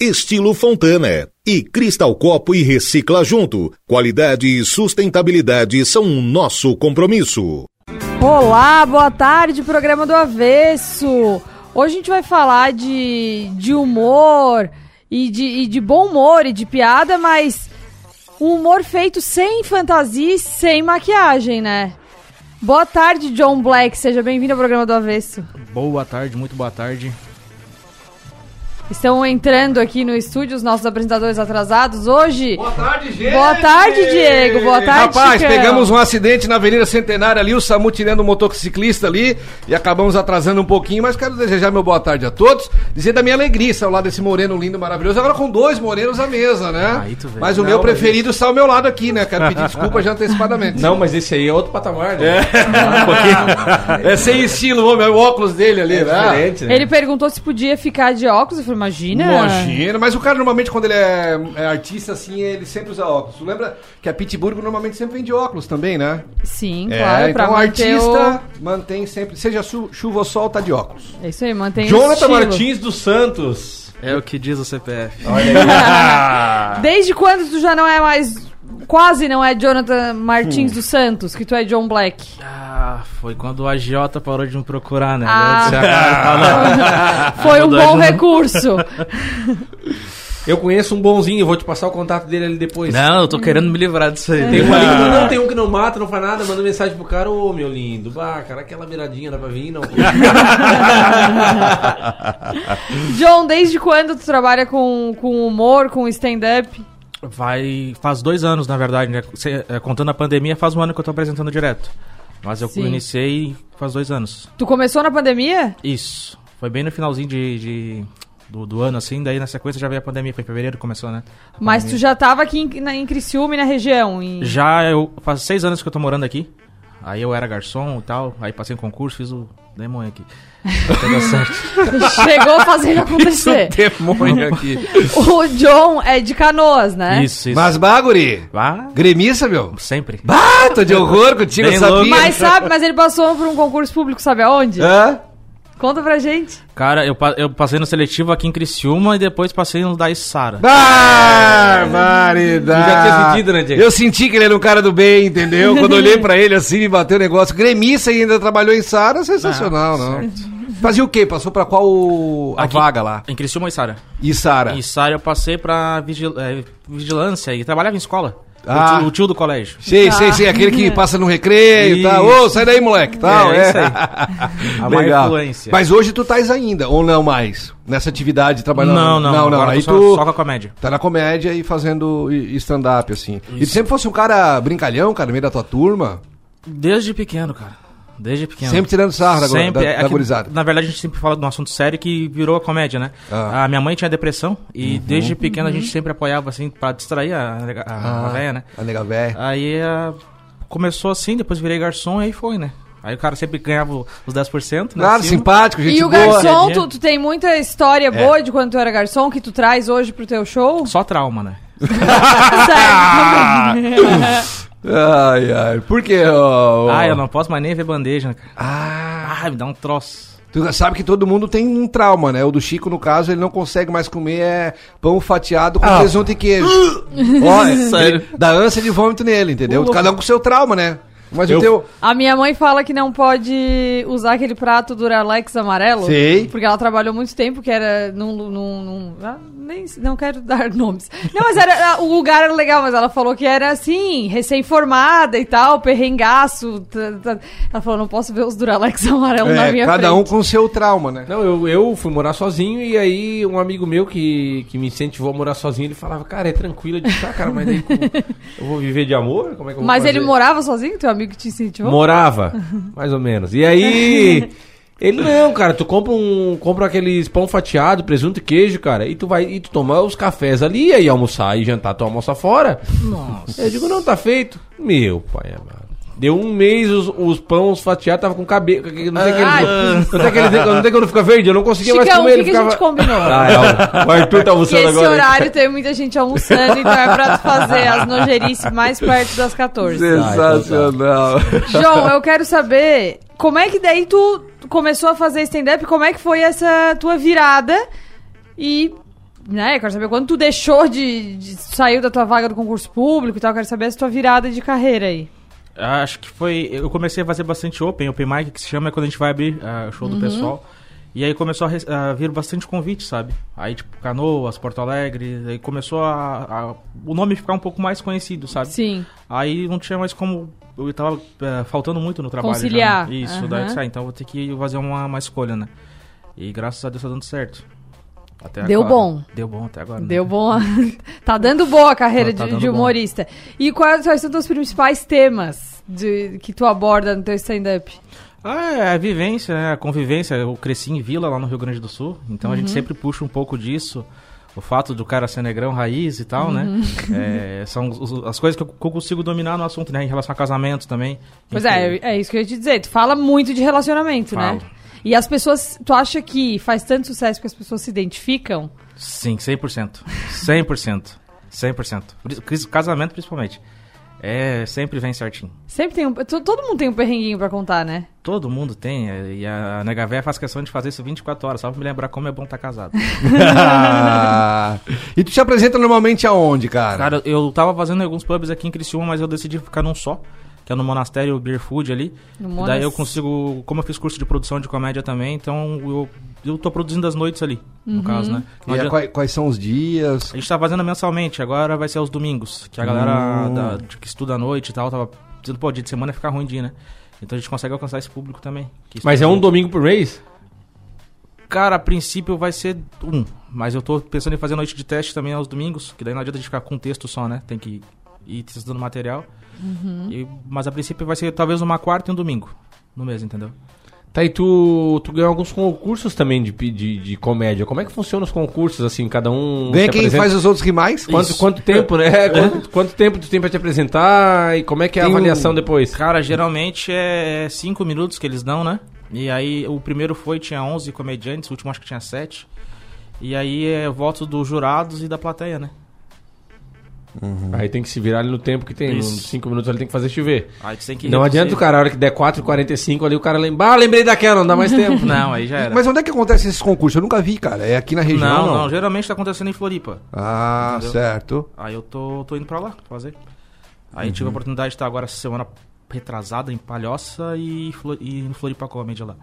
Estilo Fontana. E Cristal Copo e Recicla Junto. Qualidade e sustentabilidade são o nosso compromisso. Olá, boa tarde, programa do Avesso. Hoje a gente vai falar de, de humor e de, e de bom humor e de piada, mas um humor feito sem fantasia e sem maquiagem, né? Boa tarde, John Black. Seja bem-vindo ao programa do Avesso. Boa tarde, muito boa tarde. Estão entrando aqui no estúdio os nossos apresentadores atrasados hoje. Boa tarde, gente! Boa tarde, Diego. Boa tarde, Rapaz, Chicão. pegamos um acidente na Avenida Centenária ali, o Samu tirando um motociclista ali e acabamos atrasando um pouquinho, mas quero desejar meu boa tarde a todos, dizer da minha alegria estar ao lado desse moreno lindo, maravilhoso, agora com dois morenos à mesa, né? Aí tu vê. Mas o Não, meu mas preferido está ao meu lado aqui, né? Quero pedir desculpa já antecipadamente. Não, mas esse aí é outro patamar, né? É sem estilo, homem, é o óculos dele ali, É né? diferente, né? Ele perguntou se podia ficar de óculos. Eu falei, imagina. Imagina, mas o cara normalmente quando ele é, é artista assim, ele sempre usa óculos. Tu lembra que a Pittsburgh normalmente sempre vem de óculos também, né? Sim, É, claro. pra então o artista mantém sempre, seja chu- chuva ou sol, tá de óculos. o... É isso aí, mantém o Jonathan estilo. Martins dos Santos. É o que diz o CPF. Desde quando tu já não é mais... Quase não é Jonathan Martins Hum. dos Santos, que tu é John Black. Ah, foi quando o agiota parou de me procurar, né? Ah. Foi um bom recurso. Eu conheço um bonzinho, eu vou te passar o contato dele ali depois. Não, eu tô querendo me livrar disso aí. Tem um ali que não, tem um que não mata, não faz nada, manda mensagem pro cara, ô meu lindo, bah, cara, aquela miradinha dá pra vir, não. John, desde quando tu trabalha com, com humor, com stand-up? Vai. Faz dois anos, na verdade, né? É, contando a pandemia, faz um ano que eu tô apresentando direto. Mas eu Sim. iniciei faz dois anos. Tu começou na pandemia? Isso. Foi bem no finalzinho de. de- do, do ano, assim, daí na sequência já veio a pandemia, foi em fevereiro que começou, né? Mas tu já tava aqui em, na, em Criciúma e na região. em- Já eu. Faz seis anos que eu tô morando aqui. Aí eu era garçom e tal. Aí passei em concurso, fiz o demônio aqui. Até deu certo. Chegou fazendo acontecer. Demônio aqui. O John é de Canoas, né? Isso, isso. Mas, Baguri, Vá, gremista, meu. sempre. Bah, tô de horror contigo, Bem eu sabia. louco. Mas sabe, mas ele passou por um concurso público, sabe aonde? Hã? Conta pra gente. Cara, eu, eu passei no seletivo aqui em Criciúma e depois passei no da Sara. Barbaridade. Já tinha sentido, né, Diego? Eu senti que ele era um cara do bem, entendeu? Quando olhei pra ele assim, me bateu o negócio. Gremista e ainda trabalhou em Sara, sensacional, não? Fazia o quê? Passou pra qual a Aqui- vaga lá? Em Criciúma e Sara. E Sara? Em Sara eu passei pra vigil- é, vigilância e trabalhava em escola. Ah. O, tio, o tio do colégio. Sei, sei, sei. Aquele que passa no recreio e tal. Isso. Ô, sai daí, moleque. Tal, É, é, isso aí. A Legal. influência. Mas hoje tu estás ainda, ou não mais? Nessa atividade, trabalhando? Não, não, não. não. agora Aí tô tu só, só com a comédia. tá na comédia e fazendo stand-up, assim. E tu Isso. sempre fosse um cara brincalhão, cara, no meio da tua turma? Desde pequeno, cara. Desde pequeno. Sempre tirando sarro da, Sempre. da, é da que, gurizada. na verdade, a gente sempre fala de um assunto sério que virou a comédia, né? Ah. Uhum. A minha mãe tinha depressão e desde pequeno a gente sempre apoiava, assim, pra distrair a, a, Ah. a véia, né? A nega véia. Aí ah, começou assim, depois virei garçom e aí foi, né? Aí o cara sempre ganhava os 10%, né? Claro, acima. simpático, gente e o boa. garçom, a tu, tu tem muita história boa de quando tu era garçom que tu traz hoje pro teu show? Só trauma, né? Sério. Ai, ai. Por quê? ó, ó? Ah, eu não posso mais nem ver bandeja, né, cara? Ah, Ah, me dá um troço. tu sabe que todo mundo tem um trauma, né? O do Chico, no caso, ele não consegue mais comer é, pão fatiado com presunto e queijo. Ó, é, Sério? ele- Dá ânsia de vômito nele, entendeu? Cada um com o seu trauma, né? Mas o Eu- teu... A minha mãe fala que não pode usar aquele prato Duralex amarelo. Sei. Porque ela trabalhou muito tempo, que era num. num, num- ah, nem, não quero dar nomes. Não, mas era, o lugar era legal, mas ela falou que era assim, recém-formada e tal, perrengaço. tá, tá. Ela falou: não posso ver os Duralex amarelos na É, minha cada frente. um com o seu trauma, né? Não, eu, eu fui morar sozinho e aí um amigo meu que, que me incentivou a morar sozinho, ele falava, cara, é tranquilo. Eu disse, ah, cara, mas daí como- eu vou viver de amor? Como é que eu vou Mas ele fazer?" morava sozinho, teu amigo que te incentivou? Morava, mais ou menos. E aí Ele não, cara, tu compra um, compra aqueles pão fatiado, presunto e queijo, cara, e tu vai e tu toma os cafés ali, aí almoçar e jantar, tu almoça fora. Nossa. Eu digo, não, tá feito. Meu pai amado. Deu um mês, os, os pães fatiados tava com cabelo. Não tem aquele. Ai. Não tem aquele. Não tem quando fica verde, eu não conseguia mais Chicão, o comer. que, ele que a gente combinou? Ah, é, o- Arthur tá Que almoçando esse agora. horário tem muita gente almoçando, então é pra fazer as nojerices mais perto das 14. Sensacional. João, eu quero saber como é que daí tu começou a fazer stand-up, como é que foi essa tua virada e, né, eu quero saber quando tu deixou de, de saiu da tua vaga do concurso público e tal, eu quero saber essa tua virada de carreira aí. Acho que foi. Eu comecei a fazer bastante open, open mic, que se chama é quando a gente vai abrir o show do pessoal. E aí começou a, a vir bastante convite, sabe? Aí, tipo, Canoas, Porto Alegre, aí começou a, a- o nome ficar um pouco mais conhecido, sabe? Sim. Aí não tinha mais como. Eu tava eh, faltando muito no trabalho. Conciliar. Já, né? Isso, Aham. daí ah, então vou ter que fazer uma, uma escolha, né? E graças a Deus tá dando certo. Até Deu agora. bom. Deu bom até agora. né? Deu bom. tá dando boa a carreira Tá- tá de, dando de bom. humorista. E quais, quais são os principais temas de, que tu aborda no teu stand-up? Ah, é a vivência, né? A convivência. Eu cresci em vila lá no Rio Grande do Sul, então a gente sempre puxa um pouco disso. O fato do cara ser negrão raiz e tal, né? É, são as coisas que eu, que eu consigo dominar no assunto, né? Em relação a casamento também. Pois é, é isso que eu ia te dizer. Tu fala muito de relacionamento, né? E as pessoas, tu acha que faz tanto sucesso que as pessoas se identificam? Sim, 100%. 100%. 100%. Pri- Casamento, principalmente. É, sempre vem certinho. Sempre tem um. to- Todo mundo tem um perrenguinho pra contar, né? Todo mundo tem, é, e a Nega Véia faz questão de fazer isso 24 horas, só pra me lembrar como é bom estar casado. e tu te apresenta normalmente aonde, cara? Cara, eu tava fazendo alguns pubs aqui em Criciúma, mas eu decidi ficar num só, que é no Monastério Beer Food ali. No E Daí eu consigo, como eu fiz curso de produção de comédia também, então eu, eu tô produzindo as noites ali, no caso, né? E Não a- adianta- quais, quais são os dias? A gente tá fazendo mensalmente, agora vai ser aos domingos, que a galera Hum. da- que estuda à noite e tal, tava dizendo, pô, dia de semana fica ruim dia, né? Então a gente consegue alcançar esse público também. que Mas é um domingo por mês? Cara, a princípio vai ser um, mas eu tô pensando em fazer noite de teste também aos domingos, que daí não adianta a gente ficar com texto só, né? Tem que ir testando material. E- mas a princípio vai ser talvez uma quarta e um domingo no mês, entendeu? Tá, e tu, tu ganhou alguns concursos também de, de, de comédia. Como é que funcionam os concursos, assim, cada um... Ganha quem apresenta- faz os outros rimais? Quanto, quanto tempo, né? Quanto, quanto tempo tu tem pra te apresentar e como é que é a Tem um- avaliação depois? Cara, geralmente é 5 minutos que eles dão, né? E aí o primeiro foi, tinha 11 comediantes, o último acho que tinha 7. E aí é voto dos jurados e da plateia, né? Aí tem que se virar ali no tempo que tem. Isso. Uns 5 minutos ele tem que fazer chover. Aí tem que Não reduzir. adianta o cara, a hora que der 4h45 ali, o cara lembra. Ah, lembrei daquela, não dá mais tempo. Não, aí já era. Mas onde é que acontece esses concursos? Eu nunca vi, cara. É aqui na região, não, não? não, geralmente tá acontecendo em Floripa. Ah, Entendeu? certo. Aí eu tô, tô indo pra lá fazer. Aí tive a oportunidade de estar agora semana retrasada em Palhoça e, Flo- e no Floripa Comedy lá.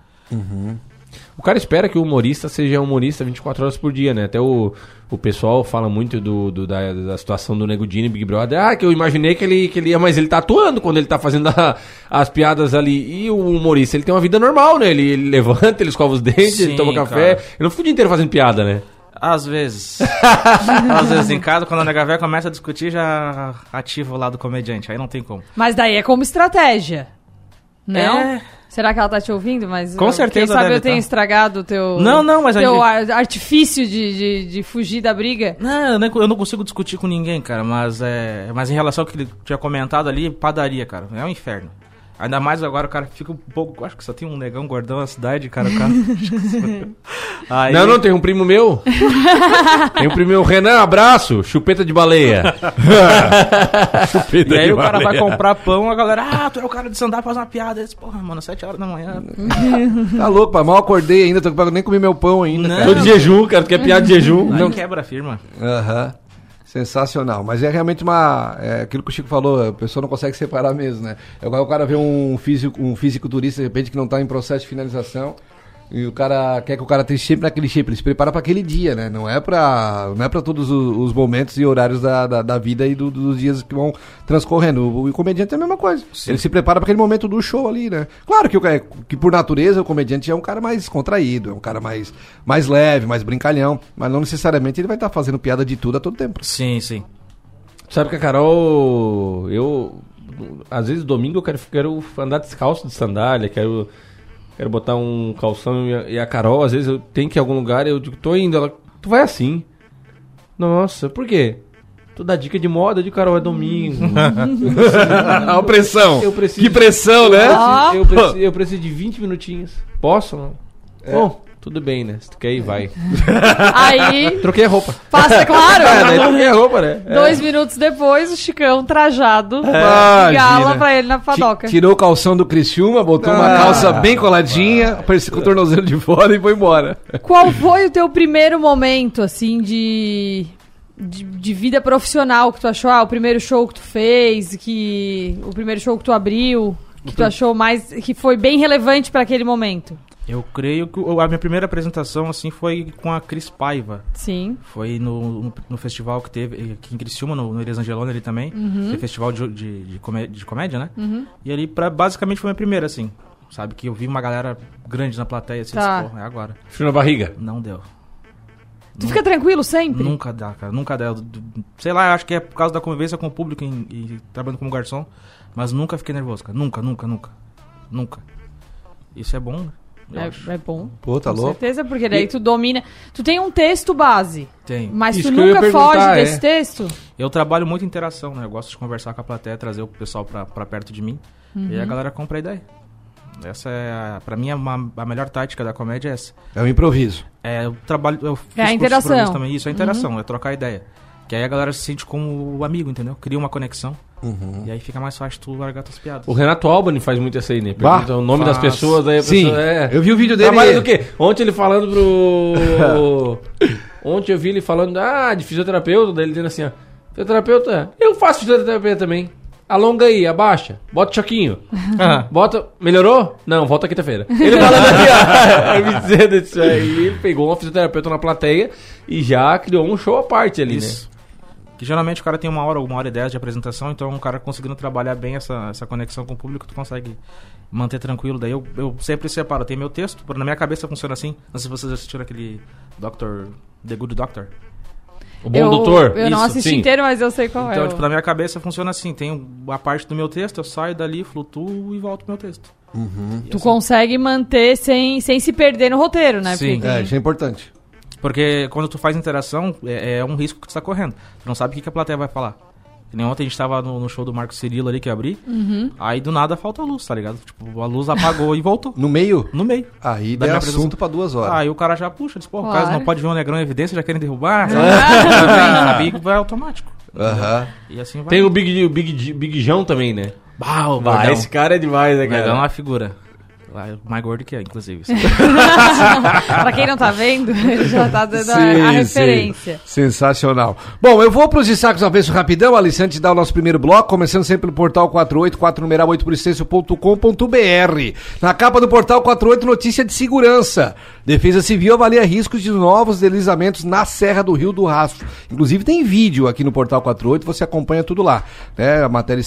O cara espera que o humorista seja humorista 24 horas por dia, né? Até o, o pessoal fala muito do, do- da, da situação do Nego Dini Big Brother. Ah, que eu imaginei que ele, que ele ia, mas ele tá atuando quando ele tá fazendo a- as piadas ali. E o humorista, ele tem uma vida normal, né? Ele, ele levanta, ele escova os dentes, ele Sim, toma café. cara. Ele não fica o dia inteiro fazendo piada, né? Às vezes. Às vezes em casa, quando a nega véia começa a discutir, já ativa o lado comediante. Aí não tem como. Mas daí é como estratégia. Não? É. Será que ela tá te ouvindo? Mas Com eu- certeza Quem sabe eu tenho tá. estragado o teu. Não, não, mas teu gente- ar- artifício de, de, de fugir da briga. Não, eu não consigo discutir com ninguém, cara. Mas é. Mas em relação ao que ele tinha comentado ali, padaria, cara. É um inferno. Ainda mais agora o cara fica um pouco. Acho que só tem um negão gordão na cidade, cara. O cara. Aí- Não, não, tem um primo meu. tem um primo meu, Renan, abraço, chupeta de baleia. chupeta E aí de o cara vai baleia. comprar pão, a galera, ah, tu é o cara de stand-up, faz uma piada. Disse, Porra, mano, 7 horas da manhã. Tá louco, pai. Mal acordei ainda, tô, nem comi meu pão ainda. Não. cara. Tô de jejum, cara, tu quer piada de jejum? Aí Não, quebra a firma. Aham. Sensacional. Mas é realmente uma. É aquilo que o Chico falou, a pessoa não consegue separar mesmo, né? É igual o cara vê um físico, um fisiculturista, de repente, que não tá em processo de finalização. E o cara quer que o cara esteja sempre naquele shape, ele se prepara para aquele dia, né? Não é para não é para todos os, os momentos e horários da, da, da vida e do- dos dias que vão transcorrendo. O, o comediante é a mesma coisa. Ele se prepara para aquele momento do show ali, né? Claro que, o, que por natureza o comediante é um cara mais contraído, é um cara mais, mais leve, mais brincalhão, mas não necessariamente ele vai estar fazendo piada de tudo a todo tempo. Sim, sim. Sabe que a Carol, eu às vezes domingo eu quero, quero andar descalço de sandália, quero quero botar um calção e a, e a Carol, às vezes eu tenho que ir em algum lugar, eu digo, tô indo, ela, tu vai assim. Nossa, por quê? Tu dá dica de moda de Carol, é domingo. a pressão. Eu preciso- Que pressão, né? Ah. eu, preciso, eu preciso de 20 minutinhos. Posso? Não? Bom, tudo bem, né? Se tu quer ir, vai. Aí, Troquei a roupa. passa, É, daí claro. troquei a roupa, né? Dois minutos depois, o Chicão trajado Imagina. gala pra ele na padoca. Tirou o calção do Criciúma, botou uma Ah. calça bem coladinha, apareceu com o tornozelo de fora e foi embora. Qual foi o teu primeiro momento, assim, de, de, de vida profissional que tu achou? Ah, o primeiro show que tu fez, que o primeiro show que tu abriu, que tu achou mais, que foi bem relevante pra aquele momento? Eu creio que a minha primeira apresentação, assim, foi com a Cris Paiva. Sim. Foi no, no, no festival que teve aqui em Criciúma, no, no Elias Angeloni ali também. Tem festival de, de, de, comé- de comédia, né? E ali, pra, basicamente, foi a minha primeira, assim. Sabe, que eu vi uma galera grande na plateia, assim, Tá. disse, pô, é agora. Frio na barriga. Não deu. Tu fica tranquilo sempre? Nunca dá, cara. Nunca dá. Eu- Sei lá, acho que é por causa da convivência com o público e, e trabalhando como garçom. Mas nunca fiquei nervoso, cara. Nunca, nunca, nunca. Nunca. Isso é bom, né? É, é bom. Pô, tá Com certeza, porque daí tu domina. Tu tem um texto base, Tem. mas Isso tu nunca foge é. desse texto? Eu trabalho muito em interação, né? Eu gosto de conversar com a plateia, trazer o pessoal pra, pra perto de mim. E a galera compra a ideia. Essa é, a, pra mim, a, uma- a melhor tática da comédia é essa. É o improviso. É, eu trabalho, eu É a interação. também. Isso, é interação, é trocar ideia. Que aí a galera se sente como o amigo, entendeu? Cria uma conexão. E aí fica mais fácil tu largar tuas piadas. O Renato Albani faz muito isso aí, né? Bah, Pergunta o nome das faz. pessoas, aí a Sim, pessoa, é. eu vi o vídeo dele. Trabalha do quê? Ontem ele falando pro. Ontem eu vi ele falando, ah, de fisioterapeuta, daí ele dizendo assim, ó. Fisioterapeuta, eu faço fisioterapia também. Alonga aí, abaixa, bota o choquinho. Bota. Melhorou? Não, volta quinta-feira. Ele falando aqui, ó. me dizendo isso aí. Ele pegou uma fisioterapeuta na plateia e já criou um show à parte ali, Isso. Que geralmente o cara tem uma hora, uma hora e dez de apresentação, então um cara conseguindo trabalhar bem essa, essa conexão com o público, tu consegue manter tranquilo. Daí eu, eu sempre separo, tem meu texto, na minha cabeça funciona assim. Não sei se vocês assistiram aquele Doctor, The Good Doctor. O bom eu, doutor. Eu não isso, assisti sim. inteiro, mas eu sei qual Então, é. o- tipo, na minha cabeça funciona assim, tem a parte do meu texto, eu saio dali, flutuo e volto pro meu texto. E Tu assim- consegue manter sem, sem se perder no roteiro, né? Sim. Porque É, isso é importante. Porque quando tu faz interação, é, é um risco que tu tá correndo. Tu não sabe o que, que a plateia vai falar. Que nem ontem a gente tava no, no show do Marco Cirilo ali que eu abri. Uhum. Aí do nada falta a luz, tá ligado? Tipo, a luz apagou e voltou. No meio, No meio. aí Da minha assunto apresentação. pra duas horas. Aí o cara já puxa, diz, pô, o Claro. cara não pode ver um negrão em evidência, já querem derrubar. sabe? Vai automático. Aham. E assim vai. Tem o Big, o Big, Big Jão também, né? Bah, o Vai, gordão. esse cara é demais, né, O gordão é cara? uma figura. Vai, Mais gordo que é, inclusive. pra quem não tá vendo, ele já tá dando a- a, referência. Sensacional. Bom, eu vou pros destaques avesso rapidão, Alice, antes de dar o nosso primeiro bloco, começando sempre pelo portal 48, 4 numeral 8 por extenso.com.br. Na capa do portal 48, notícia de segurança. Defesa Civil avalia riscos de novos deslizamentos na Serra do Rio do Rastro. Inclusive tem vídeo aqui no portal 48, você acompanha tudo lá. Né? A matéria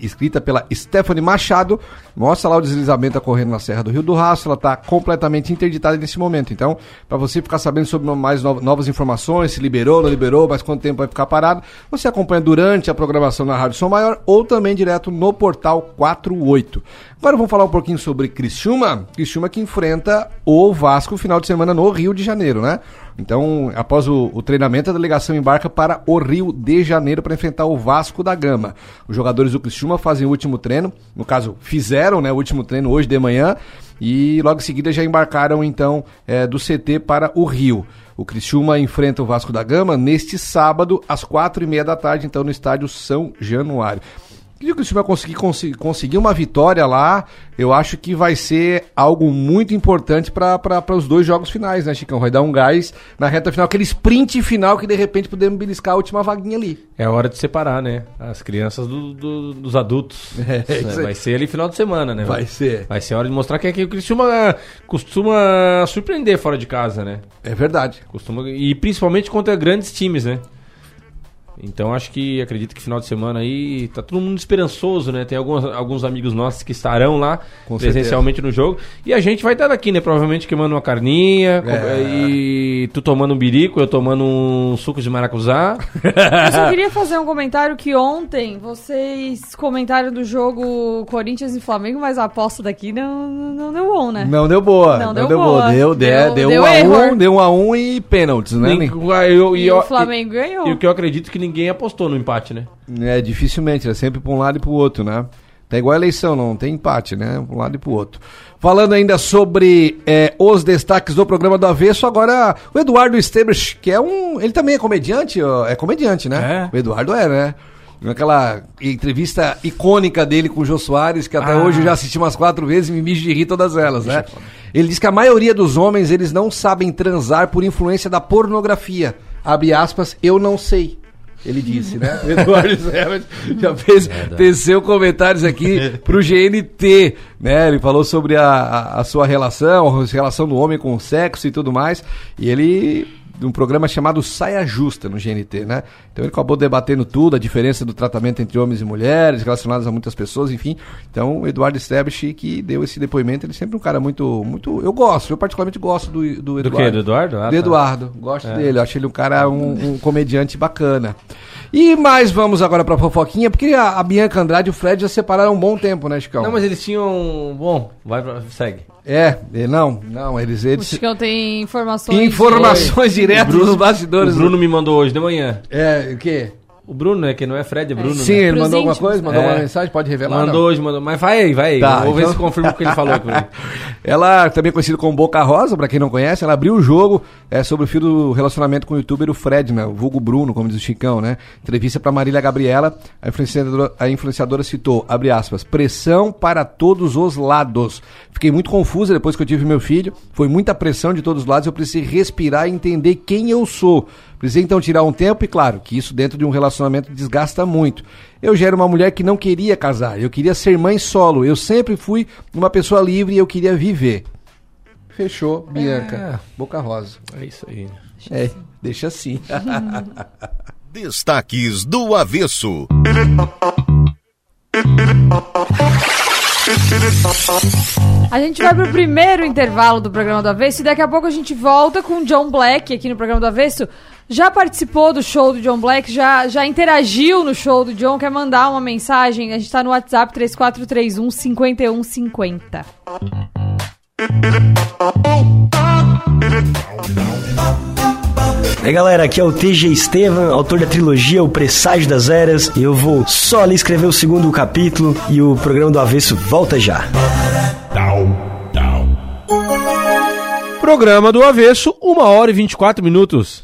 escrita pela Stephanie Machado mostra lá o deslizamento ocorrendo na Serra do Rio do Rastro. Ela está completamente interditada nesse momento. Então, para você ficar sabendo sobre mais no- novas informações, se liberou, não liberou, mas quanto tempo vai ficar parado, você acompanha durante a programação na Rádio Som Maior ou também direto no portal 48. Agora vamos falar um pouquinho sobre Criciúma. Criciúma que enfrenta o Vasco final de semana no Rio de Janeiro, né? Então, após o, o treinamento, a delegação embarca para o Rio de Janeiro para enfrentar o Vasco da Gama. Os jogadores do Criciúma fazem o último treino, no caso, fizeram né, o último treino hoje de manhã e logo em seguida já embarcaram então eh, do CT para o Rio. O Criciúma enfrenta o Vasco da Gama neste sábado, às quatro e meia da tarde, então no estádio São Januário. Se o Criciúma conseguir, conseguir uma vitória lá, eu acho que vai ser algo muito importante para os dois jogos finais, né, Chicão? Vai dar um gás na reta final, aquele sprint final que de repente podemos beliscar a última vaguinha ali. É hora de separar, né? As crianças do- do- dos adultos. É, É, aí. vai ser ali final de semana, né? Vai ser. Vai ser hora de mostrar que, que o Criciúma costuma surpreender fora de casa, né? É verdade. Costuma, e principalmente contra grandes times, né? Então acho que acredito que final de semana aí tá todo mundo esperançoso, né? Tem alguns, alguns amigos nossos que estarão lá Com presencialmente no jogo. E a gente vai estar aqui, né? Provavelmente queimando uma carninha É. e tu tomando um birico, eu tomando um suco de maracujá. Eu só queria fazer um comentário que ontem vocês comentaram do jogo Corinthians e Flamengo, mas a aposta daqui não, não deu bom, né? Não deu boa. Não Não, deu deu, boa. boa. Deu, deu, Deu- deu, deu um a um, deu um a um e pênaltis, né? Nem- eu- E eu- o Flamengo ganhou. E o que eu acredito que ninguém apostou no empate, né? É, dificilmente, é sempre pra um lado e pro outro, né? Tá igual a eleição, não tem empate, né? Pra um lado e pro outro. Falando ainda sobre é, os destaques do programa do Avesso, agora o Eduardo Esteves, que é um. Ele também é comediante, é comediante, né? É. O Eduardo é, né? Naquela entrevista icônica dele com o Jô Soares, que até Ah. hoje eu já assisti umas quatro vezes e me mijo de rir todas elas, né? Ele diz que a maioria dos homens, eles não sabem transar por influência da pornografia. Abre aspas, eu não sei. Ele disse, né? O Eduardo Zerman já fez, teceu comentários aqui pro GNT, né? Ele falou sobre a, a, a sua relação, a relação do homem com o sexo e tudo mais. E ele de um programa chamado Saia Justa no GNT, né? Então ele acabou debatendo tudo, a diferença do tratamento entre homens e mulheres, relacionadas a muitas pessoas, enfim. Então, o Eduardo Stebisch, que deu esse depoimento, ele é sempre um cara muito, muito... Eu gosto, eu particularmente gosto do, do Eduardo. quê? Do Eduardo? Ah, do tá. Eduardo, gosto dele, eu acho ele um cara, um, um comediante bacana. E mais vamos agora pra fofoquinha, porque a, a Bianca Andrade e o Fred já separaram um bom tempo, né, Chicão? Não, mas eles tinham. Bom, vai pra. segue. É, não, não, eles... O eles... Chicão tem informações. Informações diretas dos bastidores. O Bruno me mandou hoje de manhã. É, o quê? O Bruno, né? Que não é Fred, é Bruno. Sim, né? ele Pros mandou alguma coisa? Mandou É. uma mensagem? Pode revelar? Mandou não? hoje, mandou. Mas vai aí, vai aí. Tá, Vou ver então- se confirma o que ele falou mim. Ela, também conhecida como Boca Rosa, pra quem não conhece, ela abriu o jogo é, sobre o fio do relacionamento com o youtuber o Fred, né? O vulgo Bruno, como diz o Chicão, né? Entrevista pra Marília Gabriela, a influenciadora, a influenciadora citou, abre aspas, pressão para todos os lados. Fiquei muito confusa depois que eu tive meu filho, foi muita pressão de todos os lados, eu precisei respirar e entender quem eu sou. Precisei então tirar um tempo e claro, que isso dentro de um relacionamento desgasta muito. Eu já era uma mulher que não queria casar, eu queria ser mãe solo, eu sempre fui uma pessoa livre e eu queria viver. Fechou, Bianca. É. Boca Rosa. É isso aí. É, deixa assim. Destaques do Avesso. A gente vai pro primeiro intervalo do programa do Avesso e daqui a pouco a gente volta com o John Black aqui no programa do Avesso. Já participou do show do John Black, já, já interagiu no show do John, quer mandar uma mensagem? A gente tá no WhatsApp 3431 5150. E aí galera, aqui é o TG Estevam, autor da trilogia O Presságio das Eras. E eu vou só ali escrever o segundo capítulo e o programa do Avesso volta já. Down, down. Programa do Avesso, 1 hora e 24 minutos.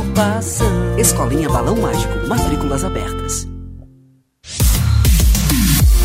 preocupação. Escolinha Balão Mágico, matrículas abertas.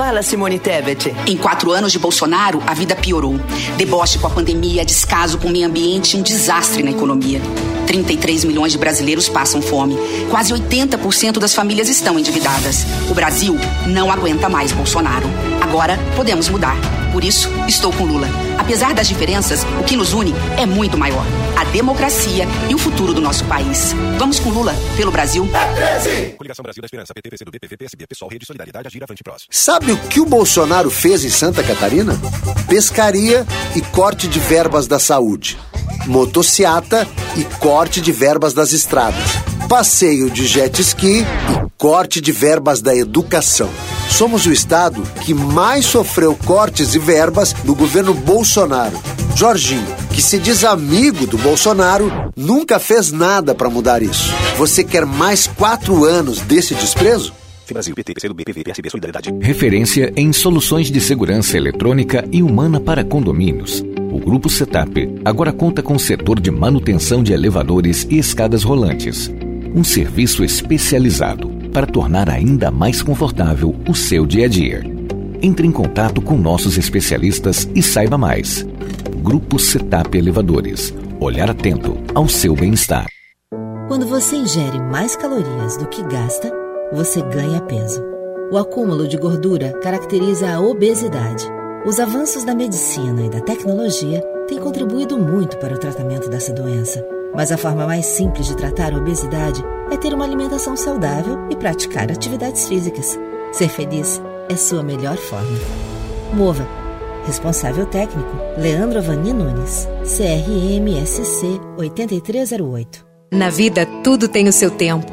Fala, Simone Tebet. Em quatro anos de Bolsonaro, a vida piorou. Deboche com a pandemia, descaso com o meio ambiente um desastre na economia. 33 milhões de brasileiros passam fome. Quase 80% das famílias estão endividadas. O Brasil não aguenta mais Bolsonaro. Agora podemos mudar. Por isso, estou com Lula. Apesar das diferenças, o que nos une é muito maior: a democracia e o futuro do nosso país. Vamos com Lula pelo Brasil. Coligação Brasil da Esperança, PT, PCdoB, PV, PSB, PSOL, Rede Solidariedade, Agir, Avante Próximo. Sabe o que o Bolsonaro fez em Santa Catarina? Pescaria e corte de verbas da saúde. Motociata e corte de verbas das estradas. Passeio de jet ski e corte de verbas da educação. Somos o estado que mais sofreu cortes e verbas no governo Bolsonaro. Jorginho, que se diz amigo do Bolsonaro, nunca fez nada para mudar isso. Você quer mais quatro anos desse desprezo? Brasil, PT, PCdoB, PV, PSB, Solidariedade. Referência em soluções de segurança eletrônica e humana para condomínios. O Grupo Setup agora conta com o setor de manutenção de elevadores e escadas rolantes. Um serviço especializado para tornar ainda mais confortável o seu dia a dia. Entre em contato com nossos especialistas e saiba mais. Grupo Setup Elevadores. Olhar atento ao seu bem-estar. Quando você ingere mais calorias do que gasta, você ganha peso. O acúmulo de gordura caracteriza a obesidade. Os avanços da medicina e da tecnologia têm contribuído muito para o tratamento dessa doença. Mas a forma mais simples de tratar a obesidade é ter uma alimentação saudável e praticar atividades físicas. Ser feliz é sua melhor forma. Mova. Responsável técnico: Leandro Avani Nunes. CRMSC 8308. Na vida, tudo tem o seu tempo.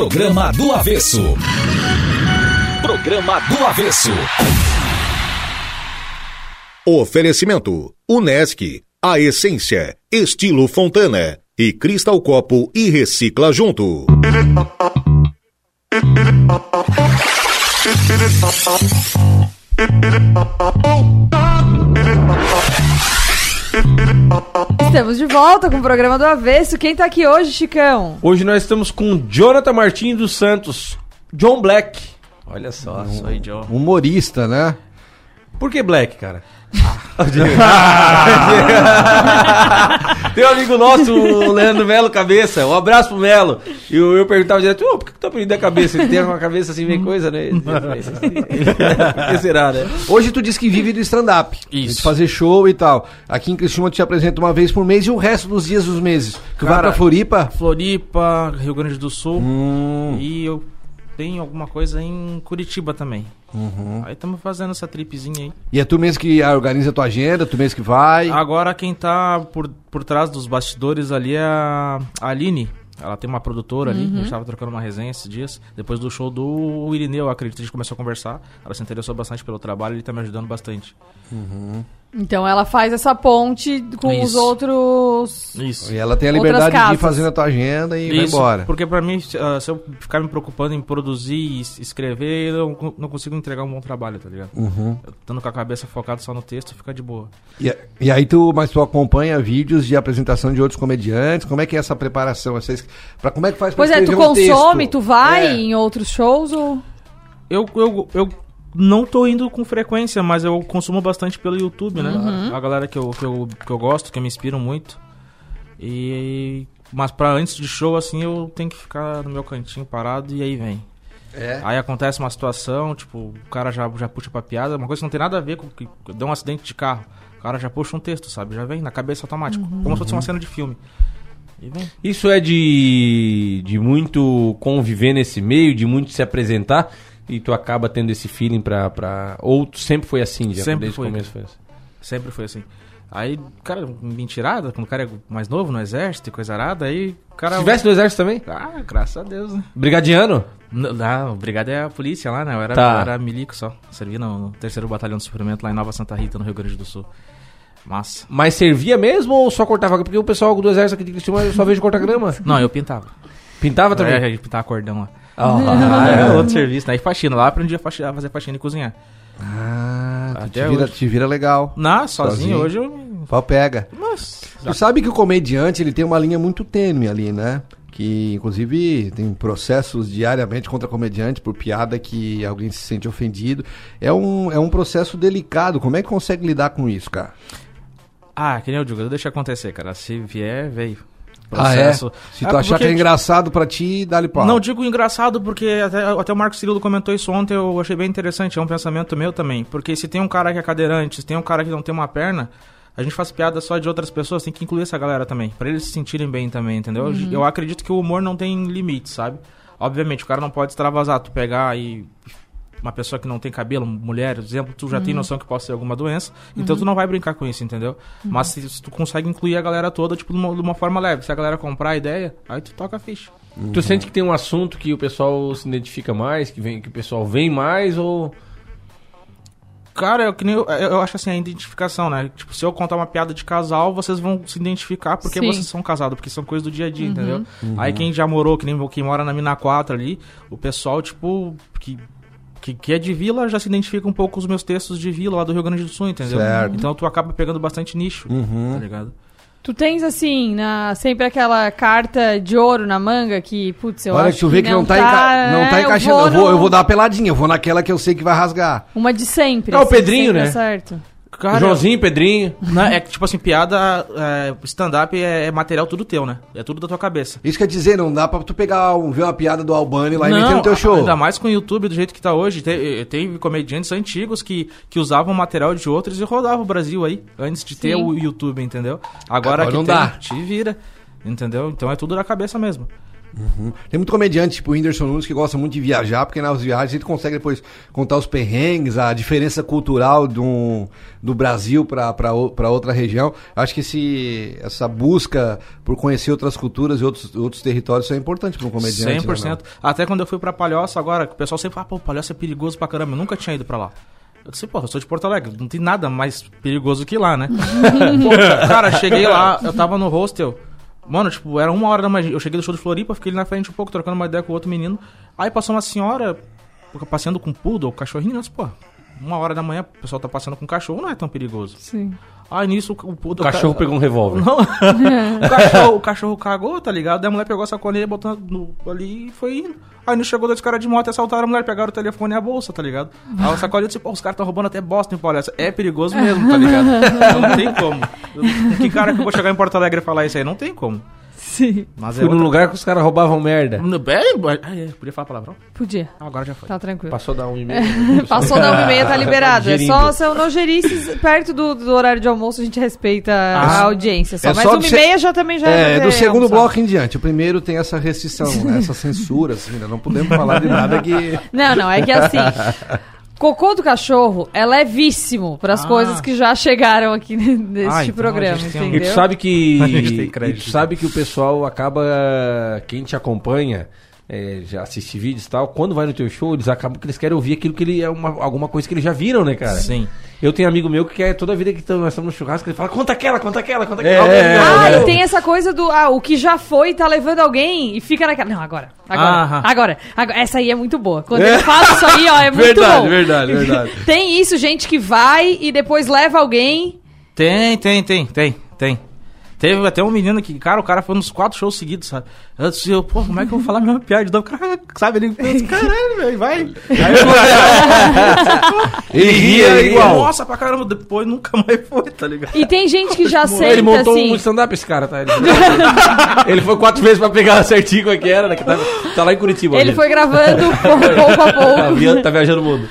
Programa do Avesso. Programa do Avesso. Oferecimento: Unesc, a essência, estilo Fontana e Cristal Copo e Recicla Junto. Estamos de volta com o programa do Avesso. Quem tá aqui hoje, Chicão? Hoje nós estamos com Jonathan Martins dos Santos, John Black. Olha só, Um- sou aí, John. Humorista, né? Por que Black, cara? Tem um amigo nosso, o Leandro Melo Cabeça. Um abraço pro Melo. E eu, eu perguntava direto, "Ô, por que tu apelido é cabeça? Ele tem uma cabeça assim, meio coisa, né? Por que será, né? Hoje tu diz que vive do stand-up. Isso. De fazer show e tal. Aqui em Criciúma tu te apresenta uma vez por mês e o resto dos dias dos meses. Tu vai Cara, pra Floripa? Floripa, Rio Grande do Sul. Hum. E eu tenho alguma coisa em Curitiba também. Uhum. Aí estamos fazendo essa tripzinha aí. E é tu mesmo que organiza a tua agenda, tu mesmo que vai. Agora quem tá por, por trás dos bastidores ali é a Aline. Ela tem uma produtora ali, Uhum. a gente tava trocando uma resenha esses dias. Depois do show do Irineu, eu acredito, a gente começou a conversar. Ela se interessou bastante pelo trabalho e ele tá me ajudando bastante. Uhum. Então ela faz essa ponte com os Isso. outros. Isso. E ela tem a liberdade de ir fazendo a tua agenda e vai Isso, embora. Porque pra mim, se ah, se eu ficar me preocupando em produzir e es- escrever, eu não, consigo entregar um bom trabalho, tá ligado? Uhum. Estando com a cabeça focada só no texto, fica de boa. E, e aí tu, mas tu acompanha vídeos de apresentação de outros comediantes? Como é que é essa preparação? Vocês, pra, como é que faz pra Pois é, tu um consome, texto? tu vai É. em outros shows ou. Eu, eu, eu não tô indo com frequência, mas eu consumo bastante pelo YouTube, né? Uhum. A galera que eu, que, eu, que eu gosto, que me inspiram muito. E. Mas pra antes de show, assim, eu tenho que ficar no meu cantinho parado e aí vem. É. Aí acontece uma situação, tipo, o cara já, já puxa pra piada, uma coisa que não tem nada a ver com que deu um acidente de carro. O cara já puxa um texto, sabe? Já vem na cabeça automático. Uhum. Como se fosse uma cena de filme. E vem. Isso é de, de muito conviver nesse meio, de muito se apresentar, e tu acaba tendo esse feeling pra. pra... Ou tu sempre foi assim, já Sempre desde foi. o começo foi assim. Sempre foi assim. Aí, cara, mentirada, quando o cara é mais novo no exército e coisa arada, aí o cara. Estivesse no exército também? Ah, graças a Deus, né? Brigadiano? Não, brigada é a polícia lá, né? Eu era, Tá. eu era milico só. Servi no, no terceiro batalhão de suprimento lá em Nova Santa Rita, no Rio Grande do Sul. Massa. Mas servia mesmo ou só cortava? Porque o pessoal do exército aqui de Criciúma eu só vejo cortar grama. Não, eu pintava. Pintava também? É, a gente pintava cordão lá. Ah, é é. outro serviço. Aí faxina. Lá aprendi a, faxi- a fazer faxina e cozinhar. Ah, tu Até te, vira, hoje. te vira legal. Não, sozinho, hoje eu... Pau pega. Nossa. Tu sabe que o comediante ele tem uma linha muito tênue ali, né? Que inclusive tem processos diariamente contra comediante por piada que alguém se sente ofendido. É um, é um processo delicado. Como é que consegue lidar com isso, cara? Ah, que nem eu digo, deixa acontecer, cara. Se vier, veio. Ah, é? Se tu achar que é engraçado pra ti, dá-lhe pau. Não digo engraçado porque até, até o Marcos Cirilo comentou isso ontem, eu achei bem interessante, é um pensamento meu também. Porque se tem um cara que é cadeirante, se tem um cara que não tem uma perna, a gente faz piada só de outras pessoas, tem que incluir essa galera também, pra eles se sentirem bem também, entendeu? Uhum. Eu acredito que o humor não tem limite, sabe? Obviamente, o cara não pode extravasar, tu pegar e uma pessoa que não tem cabelo, mulher, exemplo, tu já tem Uhum. noção que pode ser alguma doença, então Uhum. tu não vai brincar com isso, entendeu? Uhum. Mas se, se tu consegue incluir a galera toda, tipo, de uma, de uma forma leve, se a galera comprar a ideia, aí tu toca a ficha. Tu sente que tem um assunto que o pessoal se identifica mais, que, vem, que o pessoal vem mais ou. Cara, eu, que nem eu, eu acho assim, a identificação, né? Tipo, se eu contar uma piada de casal, vocês vão se identificar porque Sim. vocês são casados, porque são coisas do dia a dia, Uhum. entendeu? Uhum. Aí quem já morou, que nem quem mora na Mina 4 ali, o pessoal, tipo, que, que, que é de vila já se identifica um pouco com os meus textos de vila lá do Rio Grande do Sul, entendeu? Certo. Então tu acaba pegando bastante nicho, Uhum. tá ligado? Tu tens, assim, na, sempre aquela carta de ouro na manga que, putz, eu Olha acho que tu vê que, não, tá, enca... não tá é, encaixando. Eu vou, no- eu vou dar uma peladinha, eu vou naquela que eu sei que vai rasgar. Uma de sempre. É o assim, Pedrinho, né? Certo. Cara, Joãozinho, Pedrinho. Não, é que, tipo assim, piada, é, stand-up é, é material tudo teu, né? É tudo da tua cabeça. Isso quer dizer, não dá pra tu pegar, um, ver uma piada do Albani lá e meter no teu show. Ainda mais com o YouTube do jeito que tá hoje. Tem, tem comediantes antigos que, que usavam material de outros e rodavam o Brasil aí, antes de ter Sim. o YouTube, entendeu? Agora, Agora que não tem, dá. te vira, entendeu? Então é tudo da cabeça mesmo. Uhum. Tem muito comediante, tipo o Whindersson Nunes, que gosta muito de viajar, porque nas viagens ele consegue depois contar os perrengues, a diferença cultural do, do Brasil pra outra região. Acho que esse, essa busca por conhecer outras culturas e outros, outros territórios é importante para um comediante. 100%. né, Até quando eu fui pra Palhoça agora, o pessoal sempre fala, pô, Palhoça é perigoso pra caramba. Eu nunca tinha ido pra lá. Eu disse, pô, eu sou de Porto Alegre, não tem nada mais perigoso que lá, né? Pô, cara, cheguei lá, eu tava no hostel. Mano, tipo, era uma hora da manhã. Eu cheguei do show de Floripa, fiquei ali na frente um pouco, trocando uma ideia com o outro menino. Aí passou uma senhora passeando com poodle, cachorrinho. Eu disse, pô, uma hora da manhã, o pessoal tá passando com cachorro, não é tão perigoso. Sim. Aí nisso o poodle. O cachorro pegou um revólver. Não. o, cachorro, o cachorro cagou, tá ligado? Daí a mulher pegou a sacolinha, botou no- ali e foi indo. Aí não chegou dois caras de moto e assaltaram a mulher, pegaram o telefone e a bolsa, tá ligado? Aí a sacolinha disse, pô, os caras tão roubando até bosta em Palhoça. É perigoso mesmo, tá ligado? Não tem como. Que cara que eu vou chegar em Porto Alegre e falar isso aí? Não tem como. Sim. Mas Fui num outra- lugar que os caras roubavam merda. Ah, é, podia falar palavrão? Podia. Ah, agora já foi. Tá tranquilo. Passou da 1 e É, Passou da 1 e meia, tá liberado. É só seu nojerices perto do, do horário de almoço, a gente respeita a Ah, audiência. Só. é Mas só 1 do e se- meia já também já É, vai do segundo almoçado. bloco em diante. O primeiro tem essa restrição, né? essa censura, assim, né? Não podemos falar de nada que. Não, não, é que assim. Cocô do cachorro é levíssimo para as Ah. coisas que já chegaram aqui neste Ah, então programa, um- entendeu? E tu sabe A gente tem que. e tu sabe que o pessoal acaba. Quem te acompanha. É, já assiste vídeos e tal, quando vai no teu show, eles acabam que eles querem ouvir aquilo que ele é uma, alguma coisa que eles já viram, né, cara? Sim. Eu tenho amigo meu que quer toda a vida que tamo- nós estamos no churrasco, ele fala, conta aquela, conta aquela, conta É, aquela. Ah, e tem essa coisa do. Ah, o que já foi tá levando alguém e fica naquela. Não, agora. Agora. Agora, agora. Essa aí é muito boa. Quando ele fala isso aí, ó, é muito Verdade, bom. verdade, verdade. Tem isso, gente que vai e depois leva alguém. Tem, tem, tem, tem, tem. Teve até um menino que, cara, o cara foi nos quatro shows seguidos, sabe? Eu disse, eu, pô, como é que eu vou falar a mesma piada de novo? Cara, sabe, ele, disse, caralho, velho, vai. Aí eu, Ele ria igual. Nossa, pra caramba, depois nunca mais foi, tá ligado? E tem gente que já Ele senta montou assim. um stand-up esse cara, tá? Ele, ele foi quatro vezes pra pegar certinho como é que era, né? Que tá, tá lá em Curitiba. Ele ali. foi gravando pouco a Tá pouco. via- tá viajando o mundo.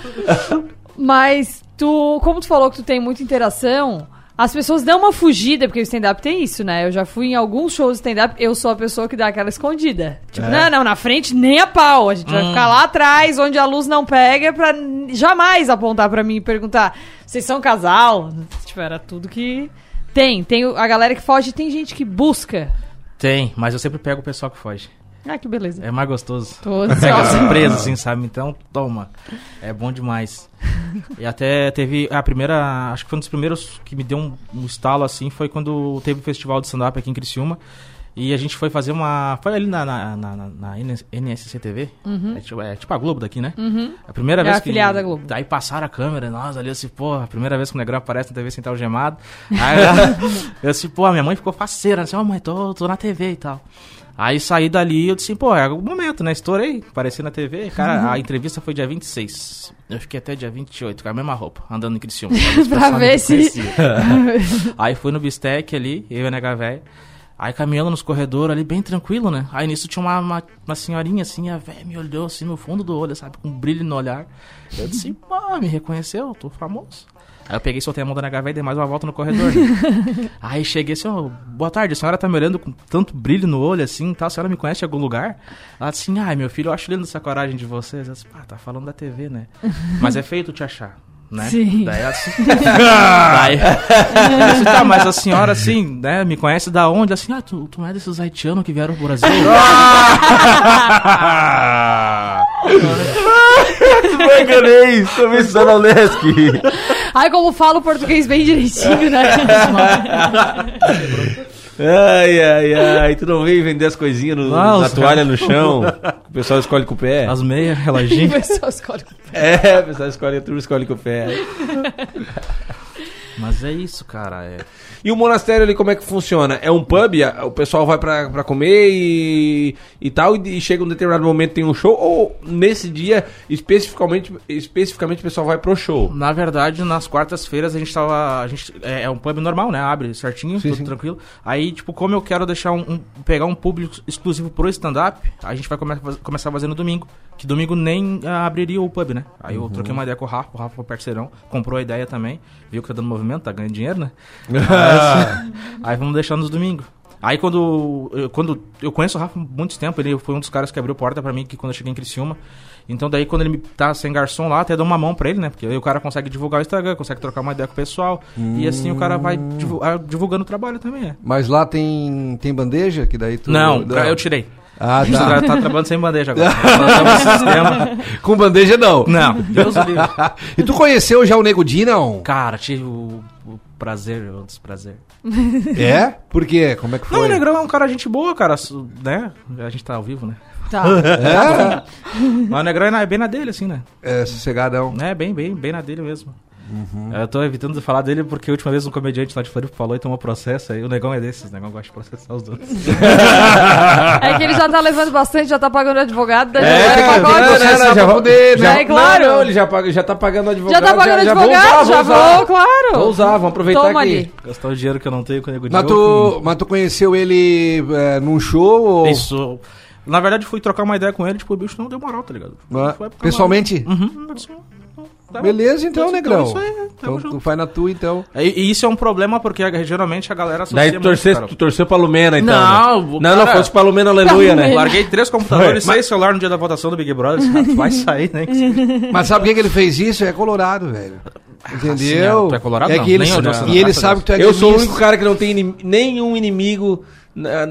Mas tu, como tu falou que tu tem muita interação, as pessoas dão uma fugida, porque o stand-up tem isso, né? Eu já fui em alguns shows de stand-up, eu sou a pessoa que dá aquela escondida. Tipo, É. não, não, na frente nem a pau. A gente vai Hum. ficar lá atrás, onde a luz não pega, pra jamais apontar pra mim e perguntar: vocês são casal? Tipo, era tudo que. Tem, tem a galera que foge, tem gente que busca. Tem, mas eu sempre pego o pessoal que foge. Ah, que beleza. É mais gostoso. Tô Pega surpresa, assim, sabe? Então, toma. É bom demais. E até teve a primeira. Acho que foi um dos primeiros que me deu um, um estalo assim. Foi quando teve o festival de stand-up aqui em Criciúma. E a gente foi fazer uma. Foi ali na, na, na, na- na NS NSC TV. Uhum. É, tipo, é tipo a Globo daqui, né? Uhum. A primeira É vez afiliada que. à Globo. Daí passaram a câmera, nós ali assim, pô, a primeira vez que o Negrão aparece na TV sem estar algemado. Aí ela- eu assim, pô, a minha mãe ficou faceira, assim, ó, mãe, tô, tô na TV e tal. Aí saí dali eu disse, pô, é o momento, né? Estourei, apareci na TV. Cara, Uhum. a entrevista foi dia 26. Eu fiquei até dia 28 com a mesma roupa, andando em Criciúma. Pra ver se- Aí fui no Bistec ali, eu e a nega véia. Aí caminhando nos corredores ali, bem tranquilo, né? Aí nisso tinha uma, uma, uma senhorinha assim, a velha me olhou assim no fundo do olho, sabe? Com um brilho no olhar. Eu disse, pô, me reconheceu, tô famoso. Aí eu peguei, soltei a mão da nega véia e dei mais uma volta no corredor. né? Aí cheguei assim, ó, boa tarde, a senhora tá me olhando com tanto brilho no olho assim e tal, a senhora me conhece de algum lugar? Ela disse assim, ai meu filho, eu acho lindo essa coragem de vocês. Eu disse, pá, tá falando da TV, né? Mas é feito te achar. Né? Sim. Daí ela assim, Daí, eu disse, tá, mas a senhora assim, né, me conhece da onde? Assim, ah, tu, tu não é desses haitianos que vieram pro Brasil? Não enganei, também Lesc. Ai, como falo português bem direitinho, né? Ai, ai, ai. Tu não veio vender as coisinhas no- Não, na toalha caras- no chão? O pessoal escolhe com o pé. As meias, O reloginho. pessoal escolhe. É, o pessoal escolhe, a turma escolhe com o pé. Mas é isso, cara. É... E o monastério ali, como é que funciona? É um pub? O pessoal vai pra, pra comer e, e tal, e, e chega um determinado momento tem um show? Ou nesse dia, especificamente, especificamente o pessoal vai pro show? Na verdade, nas quartas-feiras a gente tava. A gente, é, é um pub normal, né? Abre certinho, Sim, tudo sim. tranquilo. Aí, tipo, como eu quero deixar um, um- pegar um público exclusivo pro stand-up, a gente vai come- começar a fazer no domingo. Que domingo nem ah, abriria o pub, né? Aí eu Uhum. troquei uma ideia com o Rafa, o Rafa foi parceirão, comprou a ideia também, viu que tá dando movimento, tá ganhando dinheiro, né? aí, aí vamos deixar nos domingos. Aí quando eu, quando eu conheço o Rafa há muito tempo, ele foi um dos caras que abriu porta pra mim que quando eu cheguei em Criciúma. Então daí quando ele tá sem garçom lá, até dou uma mão pra ele, né? Porque aí o cara consegue divulgar o Instagram, consegue trocar uma ideia com o pessoal. E assim o cara vai divu- ah, divulgando o trabalho também, é. Mas lá tem, tem bandeja? Que daí tu... Não, eu tirei. Ah, tá. tá, tá trabalhando sem bandeja agora. Sistema. Com bandeja não. Não, Deus livre. E tu conheceu já o Nego Di, não? Cara, tive o, o prazer, o desprazer. É? Por quê? Como é que Não, foi? o Negrão é um cara gente boa, cara, su- né? A gente tá ao vivo, né? Tá. É? Mas o Negrão é na- é bem na dele, assim, né? É, sossegadão. É, bem, bem, bem na dele mesmo. Eu tô evitando de falar dele porque a última vez um comediante lá de Floripa falou e tomou processo, aí o Negão é desses, o Negão gosta de processar os outros. É que ele já tá levando bastante, já tá pagando advogado, daí É, já vai não, não, já vou- poder, né? já- É, claro. Não, não, ele já, paga, já tá pagando advogado. Já tá pagando vou advogado, usar, já usar. vou, claro. Vou usar, vamos aproveitar Toma aqui. ali. Gastar o dinheiro que eu não tenho com o Nego de Mas tu, mas tu conheceu ele é, num show? Ou... Isso. Na verdade, fui trocar uma ideia com ele, tipo, o bicho não deu moral, tá ligado? Ah, pessoalmente? Uhum. Tá, Beleza então, então, Negrão. isso aí, então tamo tu junto. faz na tua, então. E, e isso é um problema porque geralmente a galera associa Daí tu, muito, torceu, cara. tu torceu pra Lumena, então. Não, né? o não, não, cara- fosse pra Lumena, aleluia, né? Larguei três computadores, Mas- seis celular no dia da votação do Big Brother. disse, "Ah, Vai sair, né? Mas sabe por que, ele fez isso? É colorado, velho. Entendeu? Assim, é, tu é colorado? É não, que ele, nem eu, Deus, e ele sabe que tu é Eu sou o único cara que não tem inim- nenhum inimigo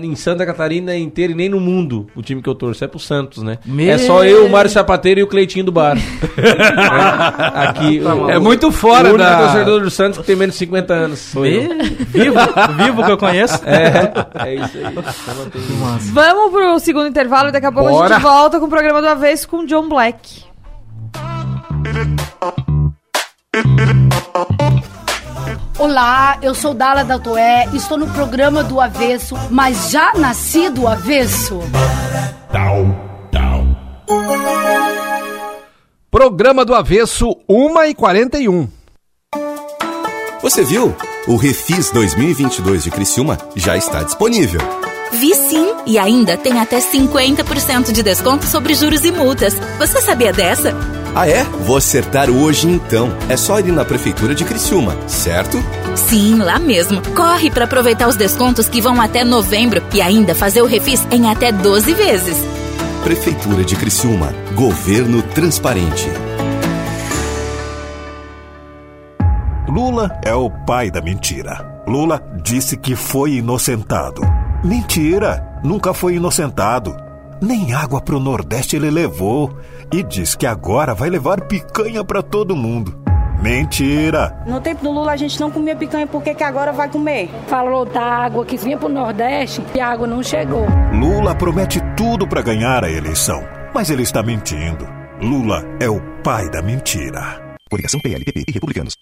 em Santa Catarina inteira e nem no mundo o time que eu torço. É pro Santos, né? Meu- É só eu, o Mário Sapateiro e o Cleitinho do Bar. É, Aqui. o- É muito fora o único da- torcedor do Santos que tem menos de 50 anos. Sou eu. Vivo, vivo que eu conheço. É, é isso aí. Então Vamos pro segundo intervalo e daqui a pouco a Bora. gente volta com o programa do Avesso com o John Black. Olá, eu sou Dala da Toé, estou no programa do Avesso, mas já nasci do avesso. Tau, tau. Programa do Avesso, 1 e 41. Você viu? O Refis 2022 de Criciúma já está disponível. Vi sim, e ainda tem até 50% de desconto sobre juros e multas. Você sabia dessa? Ah é? Vou acertar hoje então. É só ir na Prefeitura de Criciúma, certo? Sim, lá mesmo. Corre para aproveitar os descontos que vão até novembro e ainda fazer o refis em até 12 vezes. Prefeitura de Criciúma. Governo transparente. Lula é o pai da mentira. Lula disse que foi inocentado. Mentira! Nunca foi inocentado. Nem água pro Nordeste ele levou. E diz que agora vai levar picanha pra todo mundo. Mentira! No tempo do Lula a gente não comia picanha, por que, que agora vai comer? Falou da água que vinha pro Nordeste e a água não chegou. Lula promete tudo pra ganhar a eleição. Mas ele está mentindo. Lula é o pai da mentira. Coligação PLPP e Republicanos.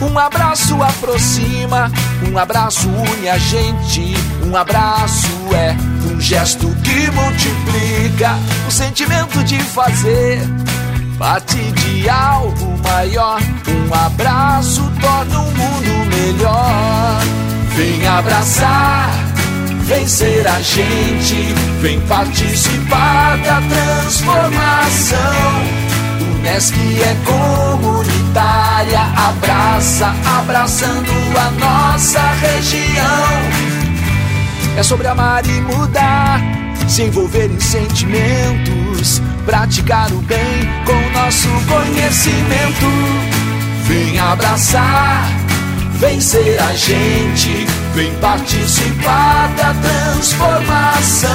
Um abraço aproxima, um abraço une a gente. Um abraço é um gesto que multiplica o sentimento de fazer parte de algo maior. Um abraço torna o mundo melhor. Vem abraçar, vem ser a gente, vem participar da transformação. Unesc é comunitária, abraça, abraçando a nossa região. É sobre amar e mudar, se envolver em sentimentos, praticar o bem com nosso conhecimento. Vem abraçar, vem ser a gente, vem participar da transformação.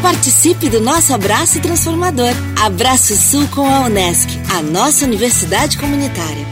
Participe do nosso abraço transformador. Abraço Sul com a Unesc, a nossa universidade comunitária.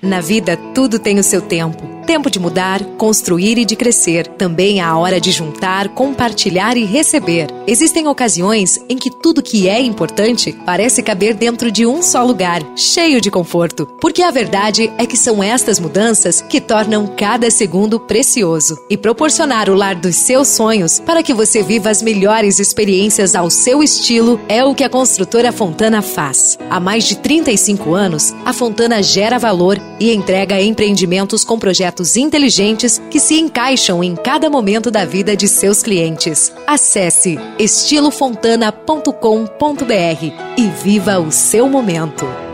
Na vida, tudo tem o seu tempo. Tempo de mudar, construir e de crescer. Também há a hora de juntar, compartilhar e receber. Existem ocasiões em que tudo que é importante parece caber dentro de um só lugar, cheio de conforto. Porque a verdade é que são estas mudanças que tornam cada segundo precioso. E proporcionar o lar dos seus sonhos para que você viva as melhores experiências ao seu estilo é o que a construtora Fontana faz. Há mais de 35 anos, a Fontana gera valor e entrega empreendimentos com projetos inteligentes que se encaixam em cada momento da vida de seus clientes. Acesse estilofontana.com.br e viva o seu momento.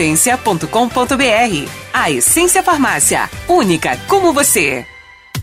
www.lojaessência.com.br. A Essência Farmácia, única como você.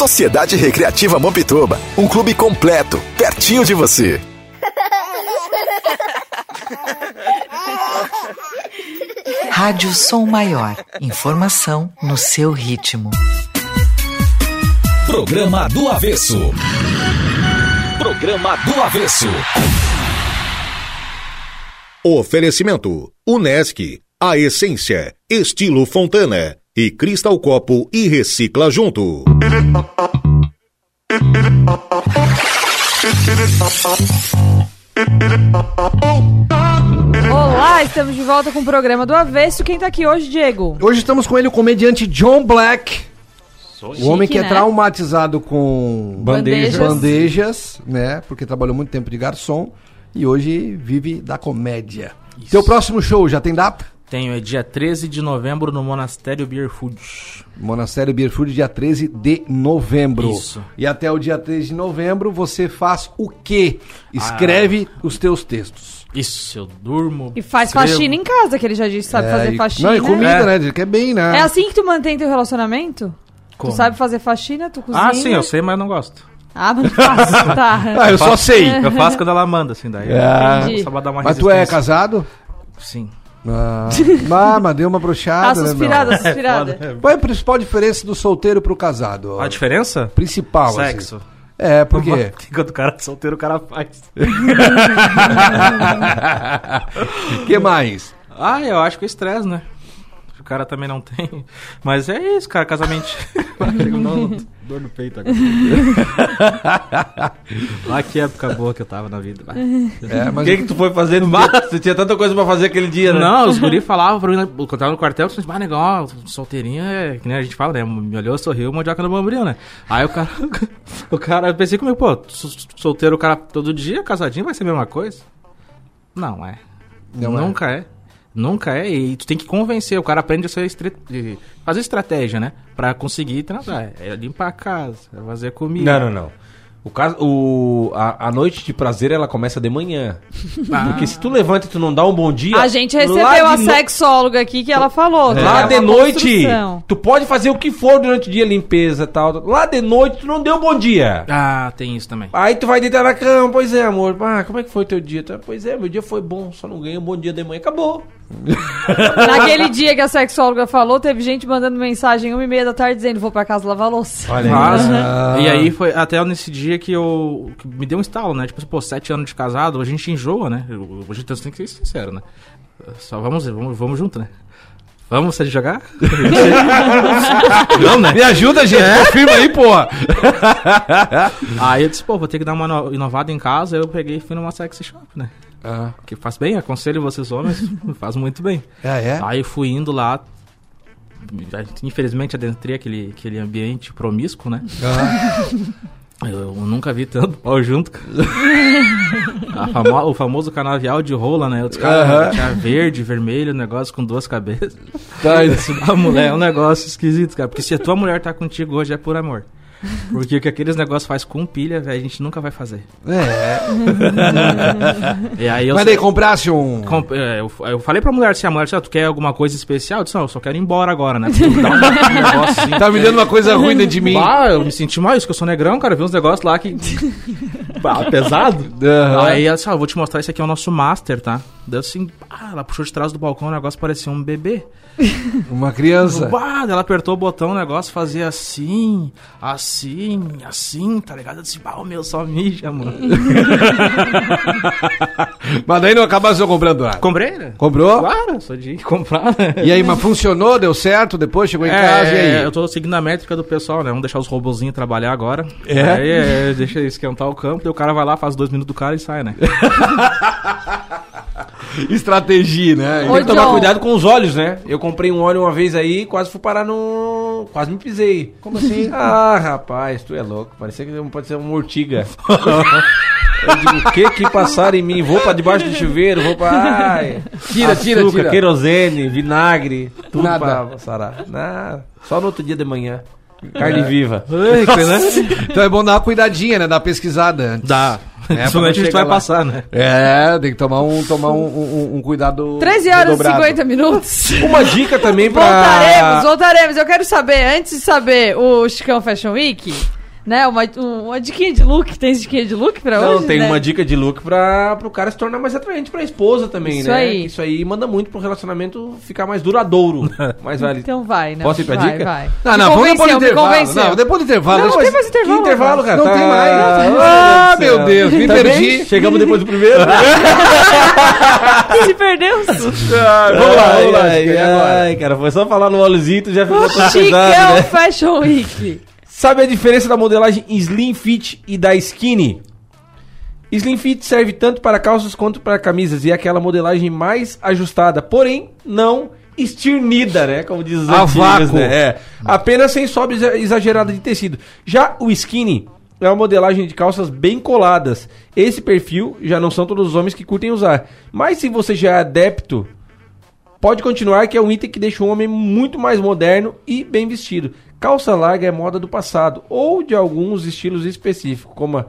Sociedade Recreativa Mampituba, um clube completo, pertinho de você. Rádio Som Maior. Informação no seu ritmo. Programa do Avesso. Programa do Avesso. Oferecimento: Unesc, a essência, estilo Fontana e Cristal Copo e Recicla Junto. Olá, estamos de volta com o programa do Avesso. Quem tá aqui hoje, Diego? Hoje estamos com ele, o comediante John Black. Chique, o homem que é né? traumatizado com Bandejas. bandejas, né? Porque trabalhou muito tempo de garçom e hoje vive da comédia. Teu próximo show já tem data? Tenho, é dia 13 de novembro no Monastério Beer Food. Monastério Beer Food, dia 13 de novembro. Isso. E até o dia 13 de novembro você faz o quê? Escreve os teus textos. Isso, eu durmo. E faz escrevo. faxina em casa, que ele já disse, sabe É, fazer e- faxina. Não, e comida, É. né? Que é bem, né? É assim que tu mantém teu relacionamento? Como? Tu sabe fazer faxina, tu cozinha? Ah, sim, eu sei, mas eu não gosto. Ah, mas não faço, tá. Ah, eu só sei. Eu faço quando ela manda, assim, daí. É. Entendi. Só pra dar uma Mas tu é casado? Sim. Ah, ah, mas deu uma brochada, Ah, né, meu? suspirada, suspirada. Qual é a principal diferença do solteiro pro casado? A diferença? Principal, assim. Sexo. É, por quê? Quando o cara é solteiro, o cara faz. O que mais? Ah, eu acho que é estresse, né? O cara também não tem. Mas é isso, cara, casamento. Uma dor no peito agora. ah, que época boa que eu tava na vida. É, O que, que tu foi fazer no mar? Você tinha tanta coisa pra fazer aquele dia, né? Não, os guri falavam pra mim, né, quando eu tava no quartel, eu disse, ah, negão, solteirinho é, que nem a gente fala, né, me olhou, sorriu, mandioca no bombril, né. Aí o cara, o cara, eu pensei comigo, pô, sol- solteiro o cara todo dia, casadinho vai ser a mesma coisa? Não é. Não é. Nunca é. Nunca é, e tu tem que convencer, o cara aprende a ser estre- fazer estratégia, né, pra conseguir transar. É limpar a casa, é fazer comida. Não, não, não. O caso, o, a, a noite de prazer ela começa de manhã. Ah. Porque se tu levanta e tu não dá um bom dia. A gente lá recebeu a no- sexóloga aqui que ela falou. que Lá é de noite, construção. tu pode fazer o que for durante o dia, limpeza e tal. Lá de noite, tu não deu um bom dia. Ah, tem isso também. Aí tu vai deitar na cama, pois é, amor. Ah, como é que foi teu dia? Tu, Pois é, meu dia foi bom, só não ganhei um bom dia de manhã. Acabou. Naquele dia que a sexóloga falou, teve gente mandando mensagem uma e meia da tarde dizendo vou pra casa lavar louça. Olha Mas, Ah. E aí foi até nesse dia que eu. que me deu um estalo, né? Tipo, pô, sete anos de casado, a gente enjoa, né? A gente tem que ser sincero, né? Só vamos, vamos, vamos junto, né? Vamos você jogar? Não, né? Me ajuda, gente. Confirma aí, porra. Aí eu disse, pô, vou ter que dar uma no- inovada em casa. Eu peguei e fui numa sexy shop, né? Ah. Que faz bem, aconselho vocês homens, faz muito bem. Ah, é? Aí fui indo lá. Infelizmente adentrei aquele, aquele ambiente promíscuo, né? Eu nunca vi tanto pau junto. famo- o famoso canavial de rola, né? Os caras tinha verde, vermelho, negócio com duas cabeças. Tá, Esse- a mulher é um negócio esquisito, cara. Porque se a tua mulher tá contigo hoje é por amor. Porque o que aqueles negócios faz com pilha, velho, a gente nunca vai fazer. É. E aí eu Mas daí comprasse um. Comp- é, eu, eu falei pra mulher assim, a mulher disse, ah, tu quer alguma coisa especial? Eu disse, não, eu só quero ir embora agora, né? Um negócio assim. Tá me dando uma coisa ruim dentro de mim. Ah, eu me senti mal, isso que eu sou negrão, cara. Vi uns negócios lá que. bah, pesado. Aham. Aí ela disse, ah, eu vou te mostrar, esse aqui é o nosso master, tá? Daí assim, ah, ela puxou de trás do balcão, o negócio parecia um bebê. Uma criança. Bah, ela apertou o botão, o negócio fazia assim, assim, assim, tá ligado? Eu disse, bah, o meu só mija, mano. Mas daí não acabasse comprando nada. Comprei, né? Comprou? Claro, sou de comprar, né? E aí, mas funcionou? Deu certo? Depois chegou em casa e aí? É, eu tô seguindo a métrica do pessoal, né? Vamos deixar os robozinhos trabalhar agora. É? Aí é, deixa esquentar o campo, daí o cara vai lá, faz dois minutos do cara e sai, né? Estratégia, né? Tem que tomar cuidado com os olhos, né? Eu comprei um óleo uma vez aí, quase fui parar no. Quase me pisei. Como assim? Ah, rapaz, tu é louco. Parecia que pode ser uma urtiga. Eu digo, o que que passaram em mim? Vou pra debaixo do chuveiro, vou pra. Ai, Tira, tira, tira. querosene, vinagre, tudo Nada. pra sarar. Nada. Só no outro dia de manhã. Carne viva. Ai? Então é bom dar uma cuidadinha, né? Dar uma pesquisada antes. Dá. É, Principalmente a gente vai lá. passar, né? É, tem que tomar um, tomar um, um, um cuidado. 13 horas e redobrado. 50 minutos. Uma dica também pra... Voltaremos, voltaremos. Eu quero saber, antes de saber o Chicão Fashion Week, né? Uma, um- uma diquinha de look. Tem diquinha de look pra Não, hoje? tem né? uma dica de look pra, pro cara se tornar mais atraente pra esposa também, Isso né? aí. Isso aí manda muito pro relacionamento ficar mais duradouro. mais vale. Então vai, né? Posso ir pra vai, dica? Vai. Não, não, vamos depois do intervalo. Não, depois do intervalo. Não, não tem mais intervalo. Que intervalo, cara? Não Tá- tem mais. Ah, Ah, meu Deus, me Tá perdi. bem? Chegamos depois do primeiro. Se perdeu. vamos lá, vamos lá. ai, e? Ai, cara, foi só falar no olhozito, já ficou pesado, né? Fashion Week. Sabe a diferença da modelagem Slim Fit e da Skinny? Slim Fit serve tanto para calças quanto para camisas e é aquela modelagem mais ajustada, porém não esternida, né? Como diz os A antigos, vácuo. né? É, apenas sem sobe exa- exagerada de tecido. Já o Skinny é uma modelagem de calças bem coladas. Esse perfil já não são todos os homens que curtem usar. Mas se você já é adepto Pode continuar que é um item que deixa o homem muito mais moderno e bem vestido. Calça larga é moda do passado ou de alguns estilos específicos, como,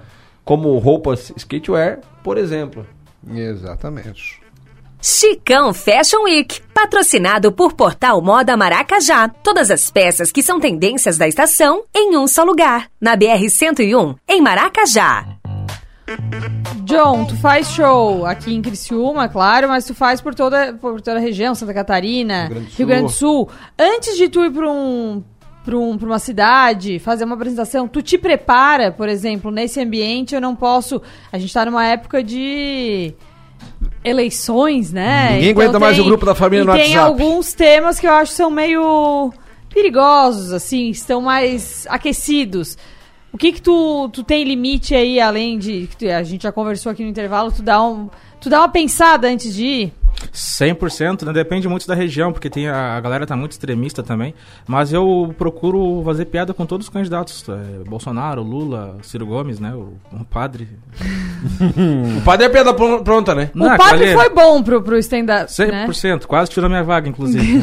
como roupas skatewear, por exemplo. Exatamente. Chicão Fashion Week, patrocinado por Portal Moda Maracajá. Todas as peças que são tendências da estação em um só lugar. Na BR-101, em Maracajá. John, tu faz show aqui em Criciúma, claro, mas tu faz por toda, por toda a região, Santa Catarina, Rio Grande do Sul. Antes de tu ir pra, um, pra, um, uma cidade, fazer uma apresentação, tu te prepara, por exemplo, nesse ambiente, eu não posso... A gente tá numa época de eleições, né? Ninguém aguenta mais o grupo da família e no tem WhatsApp. alguns temas que eu acho que são meio perigosos, assim, estão mais aquecidos. O que que tu, tu tem limite aí, além de... A gente já conversou aqui no intervalo, tu dá, um, tu dá uma pensada antes de ir? 100%, né? Depende muito da região, porque tem a, a galera tá muito extremista também. Mas eu procuro fazer piada com todos os candidatos. é, Bolsonaro, Lula, Ciro Gomes, né? O, o padre. O padre é piada pron- pronta, né? o padre foi bom pro, pro stand-up, né? 100%, quase tirou minha vaga, inclusive.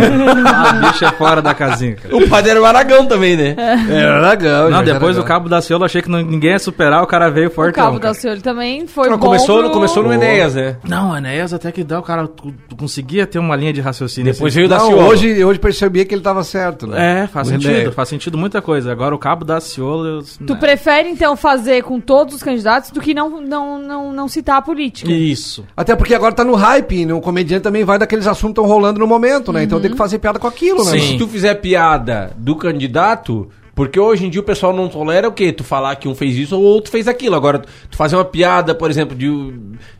a bicha é fora da casinha, cara. O padre era o Aragão também, né? Era legal. Não, depois do Cabo da Ciolo, achei que não- ninguém ia superar, o cara veio O forte. Cabo da Ciolo também foi Não, bom começou, pro... começou no Enéas, né? Não, o Enéas até que dá, o cara conseguia ter uma linha de raciocínio. Depois assim. veio da Não, Ciolo. hoje, hoje percebi que ele tava certo, né? É, faz O sentido, Enéas. faz sentido muita coisa. Agora o Cabo da Ciolo... eu- Tu prefere, então, fazer com todos os candidatos do que não, não, não, não citar a política? Isso. Até porque agora tá no hype, né? o comediante também vai daqueles assuntos que estão rolando no momento, né? Então tem que fazer piada com aquilo, né? Se tu fizer piada do candidato, porque hoje em dia o pessoal não tolera o quê? Tu falar que um fez isso ou outro fez aquilo. Agora, tu fazer uma piada, por exemplo, de,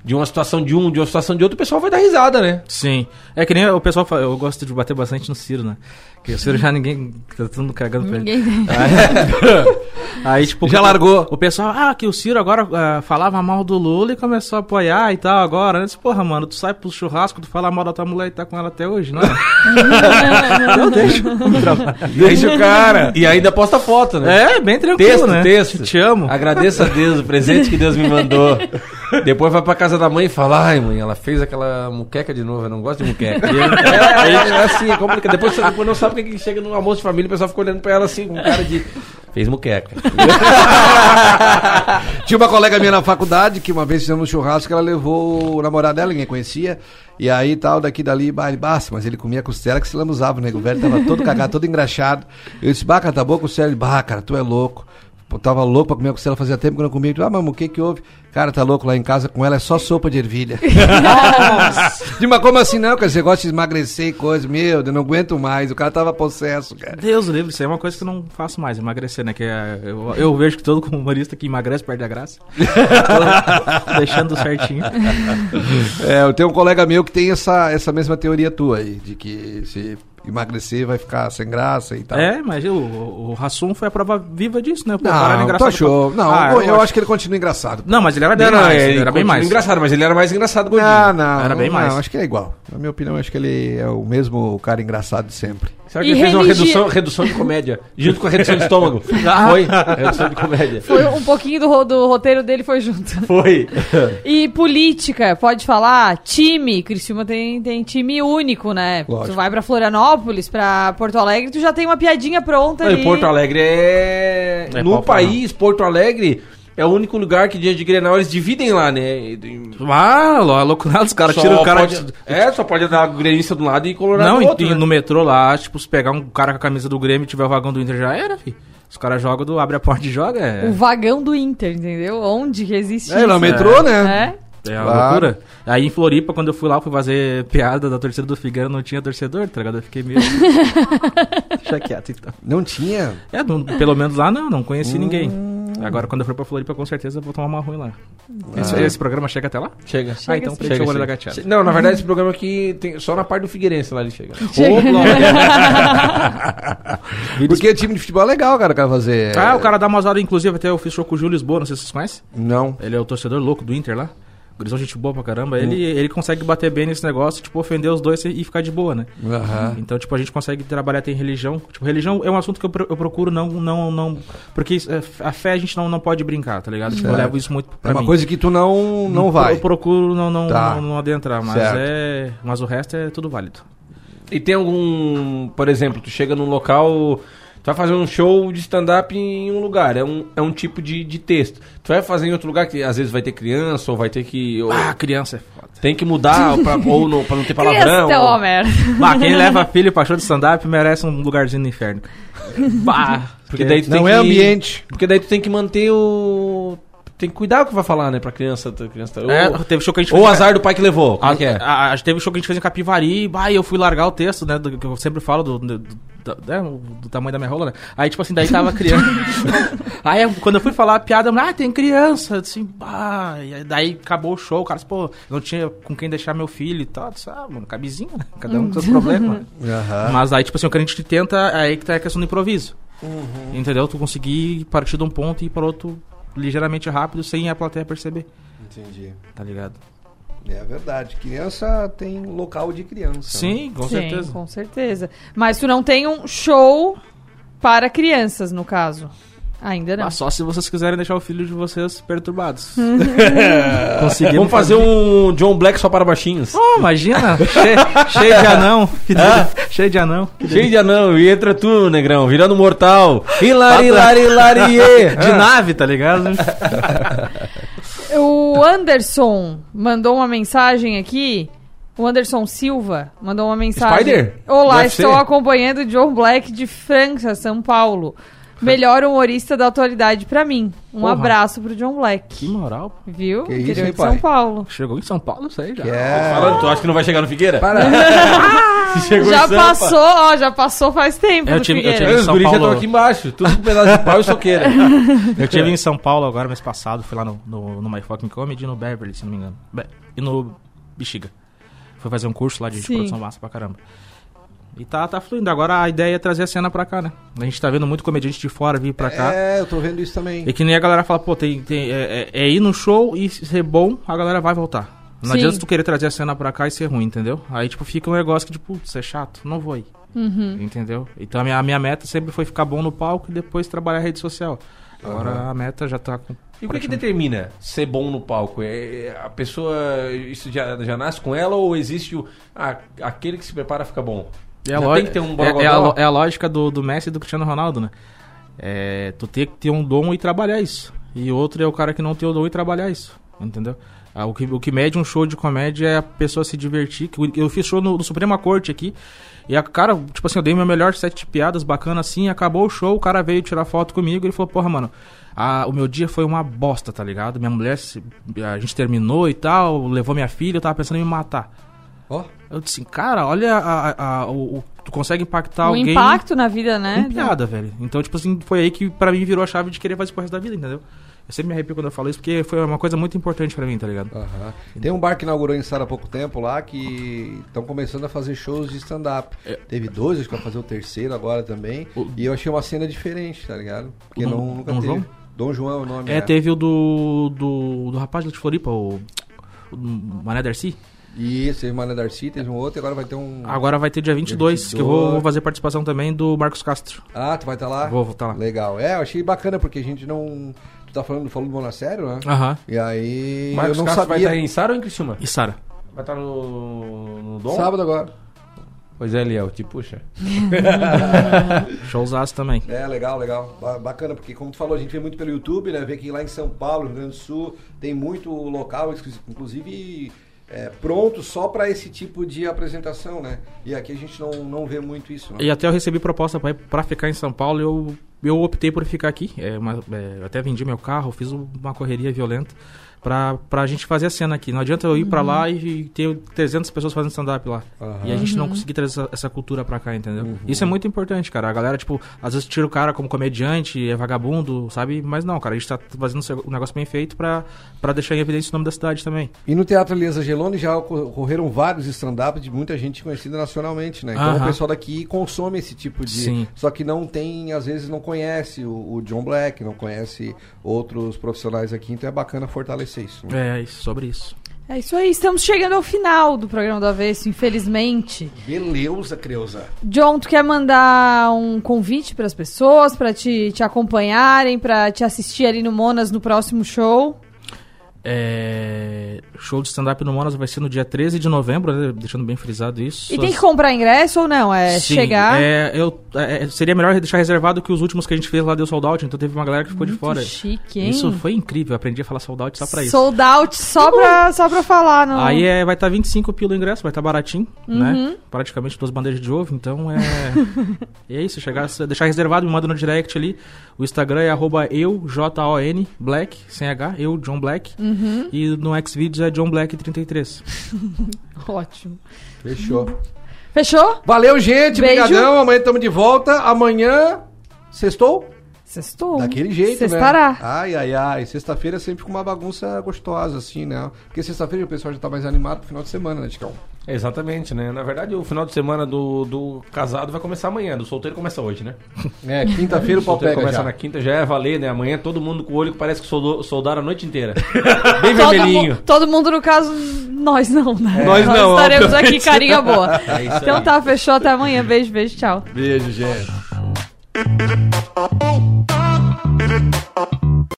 de uma situação de um, de uma situação de outro, o pessoal vai dar risada, né? Sim. É que nem o pessoal fala, eu gosto de bater bastante no Ciro, né? Que o Ciro já ninguém. Tá todo mundo cagando pra ele. Ninguém tem. Aí, tipo. Já largou. O pessoal, ah, que o Ciro agora ah, falava mal do Lula e começou a apoiar e tal agora. Eu disse, porra, mano, tu sai pro churrasco, tu fala mal da tua mulher e tá com ela até hoje, não é? não deixa. Deixa o cara. E ainda posta foto, né? É, bem tranquilo, Texto, né? texto. Te amo. Agradeço a Deus o presente que Deus me mandou. Depois vai pra casa da mãe e fala, ai mãe, ela fez aquela muqueca de novo, eu não gosto de muqueca. é, é assim, é complicado. Depois você depois não sabe o que chega no almoço de família, o pessoal fica olhando pra ela assim, com cara de. Fez muqueca. Tinha uma colega minha na faculdade que uma vez fizemos um churrasco ela levou o namorado dela, ninguém conhecia. E aí tal, daqui dali, bah, ele, bah, mas ele comia costela que se lambuzava, né? O velho tava todo cagado, todo engraxado. Eu disse, bah, cara, tá boa costela? Ele, bah, cara, tu é louco. Tava louco pra comer costela, fazia tempo que eu não comia. Eu, Ah, mano, o que que houve? Cara, tá louco lá em casa com ela, é só sopa de ervilha. Nossa! Mas como assim não, cara? Você gosta de emagrecer e coisa? Meu, eu não aguento mais. O cara tava possesso, cara. Deus livre, isso aí é uma coisa que eu não faço mais, emagrecer, né? Que é- eu, eu vejo que todo humorista que emagrece perde a graça. Deixando certinho. É, eu tenho um colega meu que tem essa, essa mesma teoria tua aí, de que se emagrecer vai ficar sem graça e tal. É, mas o, o, Hassum foi a prova viva disso, né? Pô, Não, tu achou? pra- Não, Ah, eu, acho que ele continua engraçado. Não, mas ele era bem Não, não, mais. ele Ele era bem mais. engraçado, mas ele era mais engraçado gordinho. Não, não. Era bem não, mais. acho que é igual. Na minha opinião, acho que ele é o mesmo cara engraçado de sempre. Será que E ele fez uma redução, redução de comédia? Junto com a redução de estômago. Ah. Foi? Redução de comédia. Foi um pouquinho do, ro- do roteiro dele foi junto. Foi. E política, pode falar? Time. Criciúma tem, tem time único, né? Lógico. Tu vai pra Florianópolis, pra Porto Alegre, tu já tem uma piadinha pronta Não, ali. Porto Alegre é. É no país, Porto Alegre é o único lugar que dia de Grenal eles dividem lá, né? Ah, a loucura dos caras tiram o cara. pode- É, só pode dar gremista de um lado e colorado Não, do outro. e né? no metrô lá, tipo, se pegar um cara com a camisa do Grêmio e tiver o vagão do Inter, já era, fi. Os caras jogam, do, abre a porta e joga. É, O vagão do Inter, entendeu? Onde que existe É, no metrô, né? É. é uma Claro. loucura. Aí em Floripa, quando eu fui lá, fui fazer piada da torcida do Figueiro, não tinha torcedor, tá ligado? Eu fiquei meio. Deixa quieto então. Não tinha? É, não- pelo menos lá não, não conheci Hum. ninguém. Agora quando eu for pra Floripa, com certeza eu vou tomar uma ruim lá. Esse, Ah. esse programa chega até lá? Chega. Ah, então Chega, preencheu o olho chega. da gateada. Che- Não, na verdade esse programa aqui tem só na parte do Figueirense lá ele chega. Porque time de futebol é legal, cara, o cara fazer. Ah, o cara dá umas horas, inclusive, até eu fiz show com o Júlio Lisboa, não sei se vocês conhecem. Não. Ele é o torcedor louco do Inter lá. Gurizão, gente boa pra caramba. Ele, ele consegue bater bem nesse negócio, tipo, ofender os dois e ficar de boa, né? Aham. Então, tipo, a gente consegue trabalhar, tem religião. Tipo, religião é um assunto que eu, pro- eu procuro não, não, não... Porque é, a fé a gente não, não pode brincar, tá ligado? Tipo, eu Certo. levo isso muito pra É uma mim. coisa que tu não, não vai. Eu procuro não, não, Tá. não, não adentrar, mas Certo. é... Mas o resto é tudo válido. E tem algum, por exemplo, tu chega num local, tu vai fazer um show de stand-up em um lugar, é um, é um tipo de, de texto. Tu vai fazer em outro lugar que às vezes vai ter criança ou vai ter que... Ou, Ah, criança é foda. Tem que mudar pra, ou não, pra não ter Criança palavrão. é ou- merda. Bah, quem leva filho pra show de stand-up merece um lugarzinho no inferno. Bah, Porque daí tu Não tem é que- ambiente. Porque daí tu tem que manter o... Tem que cuidar o que vai falar, né, pra criança. Pra criança É, ou, teve show que a gente ou o azar do pai que levou, como A, é que é? a- a- teve show que a gente fez em Capivari, bah, e eu fui largar o texto, né? Do, que eu sempre falo do, do, do- né, do tamanho da minha rola, né? Aí, tipo assim, daí tava criança. aí, quando eu fui falar a piada, ah, tem criança. Disse, bah, e aí, daí acabou o show, o cara disse, pô, não tinha com quem deixar meu filho e tal. Disse, ah, mano, cabezinho, né? Cada um com seus problemas. Aham. Mas aí, tipo assim, o que a gente tenta, é aí que tá a questão do improviso. Uhum. Entendeu? Tu conseguir partir de um ponto e ir para outro ligeiramente rápido sem a plateia perceber. Entendi. Tá ligado? É verdade. Criança tem local de criança. Sim, com Sim, certeza. com certeza. Mas tu não tem um show para crianças, no caso. Ainda não. Mas só se vocês quiserem deixar o filho de vocês perturbados. Conseguimos Vamos fazer um John Black só para baixinhos. Oh, imagina, cheio, cheio de anão. Ah. cheio de anão. Cheio de anão, e entra tu, negrão, virando mortal. Hilari, hilari, hilari, De nave, tá ligado? O Anderson mandou uma mensagem aqui. O Anderson Silva mandou uma mensagem. Spider? Olá, estou acompanhando o John Black de França, São Paulo. Melhor humorista da atualidade pra mim. Um Porra. abraço pro John Black. Que moral. Viu? Que isso, Interior hein, de São pai? Paulo. Chegou em São Paulo, isso aí já. É. Falando, tu acha que não vai chegar no Figueira? Para. Se chegou já em Sampa. passou, ó, já passou faz tempo. Eu do tive- eu Figueira. tive- Os São guris já Paulo. estão aqui embaixo, tudo com pedaço de pau e soqueira. Eu estive em São Paulo agora, mês passado. Fui lá no, no, no My Fucking Comedy e no Beverly, se não me engano. Be- e no Bexiga. Fui fazer um curso lá de, de Sim. produção massa pra caramba. E tá, tá fluindo. Agora a ideia é trazer a cena pra cá, né? A gente tá vendo muito comediante de fora vir pra cá. É, eu tô vendo isso também. E que nem a galera fala, pô, tem, tem, é, é- é ir no show e ser bom, a galera vai voltar. Não Sim. adianta tu querer trazer a cena pra cá e ser ruim, entendeu? Aí, tipo, fica um negócio que, tipo, putz, é chato, não vou ir. Uhum. Entendeu? Então a minha, a minha meta sempre foi ficar bom no palco e depois trabalhar a rede social. Agora Aham. a meta já tá com. E o que, que determina ser bom no palco? É, a pessoa, isso já, já nasce com ela ou existe o. Ah, aquele que se prepara fica bom? É, a tem ter um é- é, a, é a lógica do, do Messi e do Cristiano Ronaldo, né? É, tu ter que ter um dom e trabalhar isso. E outro é o cara que não tem o dom e trabalhar isso. Entendeu? Ah, o, que, o que mede um show de comédia é a pessoa se divertir. Eu, fiz show no, no Suprema Corte aqui. E a cara, tipo assim, eu dei meu melhor set de piadas bacana assim. Acabou o show, o cara veio tirar foto comigo. Ele falou: Porra, mano, a- o meu dia foi uma bosta, tá ligado? Minha mulher, a gente terminou e tal, levou minha filha, eu tava pensando em me matar. Ó. Eu disse, cara, olha a, a- a- o, o- tu consegue impactar Um alguém impacto na vida, né? piada, velho. Então, tipo assim, foi aí que pra mim virou a chave de querer fazer pro resto da vida, entendeu? Eu sempre me arrepio quando eu falo isso, porque foi uma coisa muito importante pra mim, tá ligado? Tem um bar que inaugurou em Sara há pouco tempo lá que estão começando a fazer shows de stand-up. É. Teve dois, acho que vai fazer o terceiro agora também. E eu achei uma cena diferente, tá ligado? Porque Do- não, nunca Dom teve. João? Dom João é o nome. É, teve o do, do, do rapaz lá de Floripa, o, o Mané Darcy. Isso, teve Mané Darcy, teve um outro e agora vai ter um... Agora vai ter dia 22, 22. que eu vou, vou fazer participação também do Marcos Castro. Ah, tu vai estar lá? Vou, vou estar lá. Legal. É, eu achei bacana porque a gente não... Tu tá falando, falou do Monassério, né? Aham. E aí Marcos eu não Castro sabia... vai estar em Sara ou em Criciúma? E Sara. Vai estar no, no Dom? Sábado agora. Pois é, Liel, te puxa. Showzaço também. É, legal, legal. Ba- Bacana, porque como tu falou, a gente vê muito pelo YouTube, né? Vê que lá em São Paulo, Rio Grande do Sul, tem muito local, inclusive é, pronto só para esse tipo de apresentação, né? E aqui a gente não, não vê muito isso, né? E até eu recebi proposta pra ficar em São Paulo eu, eu optei por ficar aqui. É uma- é, até vendi meu carro, fiz uma correria violenta pra, pra gente fazer a cena aqui. Não adianta eu ir pra lá e ter 300 pessoas fazendo stand-up lá. Aham. E a gente não Uhum. conseguir trazer essa, essa cultura pra cá, entendeu? Isso é muito importante, cara. A galera, tipo, às vezes tira o cara como comediante, é vagabundo, sabe? Mas não, cara, a gente tá fazendo um negócio bem feito pra, pra deixar em evidência o nome da cidade também. E no Teatro Elias Geloni já ocor- ocorreram vários stand-ups de muita gente conhecida nacionalmente, né? Então o pessoal daqui consome esse tipo de. Sim. Só que não tem, às vezes não conhece o, o John Black, não conhece outros profissionais aqui, então é bacana fortalecer isso. né? É, isso, sobre isso. É isso aí, estamos chegando ao final do programa do Avesso, infelizmente. Beleza, Creuza. John, tu quer mandar um convite para as pessoas, para te, te acompanharem, para te assistir ali no Monas no próximo show? É, Show de stand-up no Monas vai ser no dia 13 de novembro, né? deixando bem frisado isso. E tem que comprar ingresso ou não? É Sim, chegar. É, eu, é, seria melhor deixar reservado que os últimos que a gente fez lá deu sold out, então teve uma galera que ficou de Muito fora. chique, hein? Isso foi incrível, eu aprendi a falar sold out só pra isso. Sold out só pra, só pra falar. No... Aí é, vai estar 25 pila o ingresso, vai estar baratinho, Uhum. né? Praticamente duas bandejas de ovo, então é. e é isso, chegar, deixar reservado, me manda no direct ali. O Instagram é arroba eu, J-O-N, Black, sem H, eu, John Black. Uhum. E no Xvideos é John Black33. Ótimo. Fechou. Fechou? Valeu, gente. Beijo. Obrigadão. Amanhã estamos de volta. Amanhã. Sextou? Sextou. Daquele jeito, Sextará. né? Ai, ai, ai. Sexta-feira é sempre com uma bagunça gostosa, assim, né? Porque sexta-feira o pessoal já tá mais animado pro final de semana, né, Ticão? Exatamente, né? Na verdade, o final de semana do, do casado vai começar amanhã, do solteiro começa hoje, né? É, quinta-feira o pau solteiro pega começa já. na quinta, já é valer, né? Amanhã todo mundo com o olho que parece que soldou, soldaram a noite inteira. Bem Todo, vermelhinho. mu- todo mundo, no caso, nós não, né? É. Nós não, estaremos obviamente. aqui, carinha boa. É isso então aí. tá, fechou. Até amanhã. Beijo, beijo, tchau. Beijo, gente.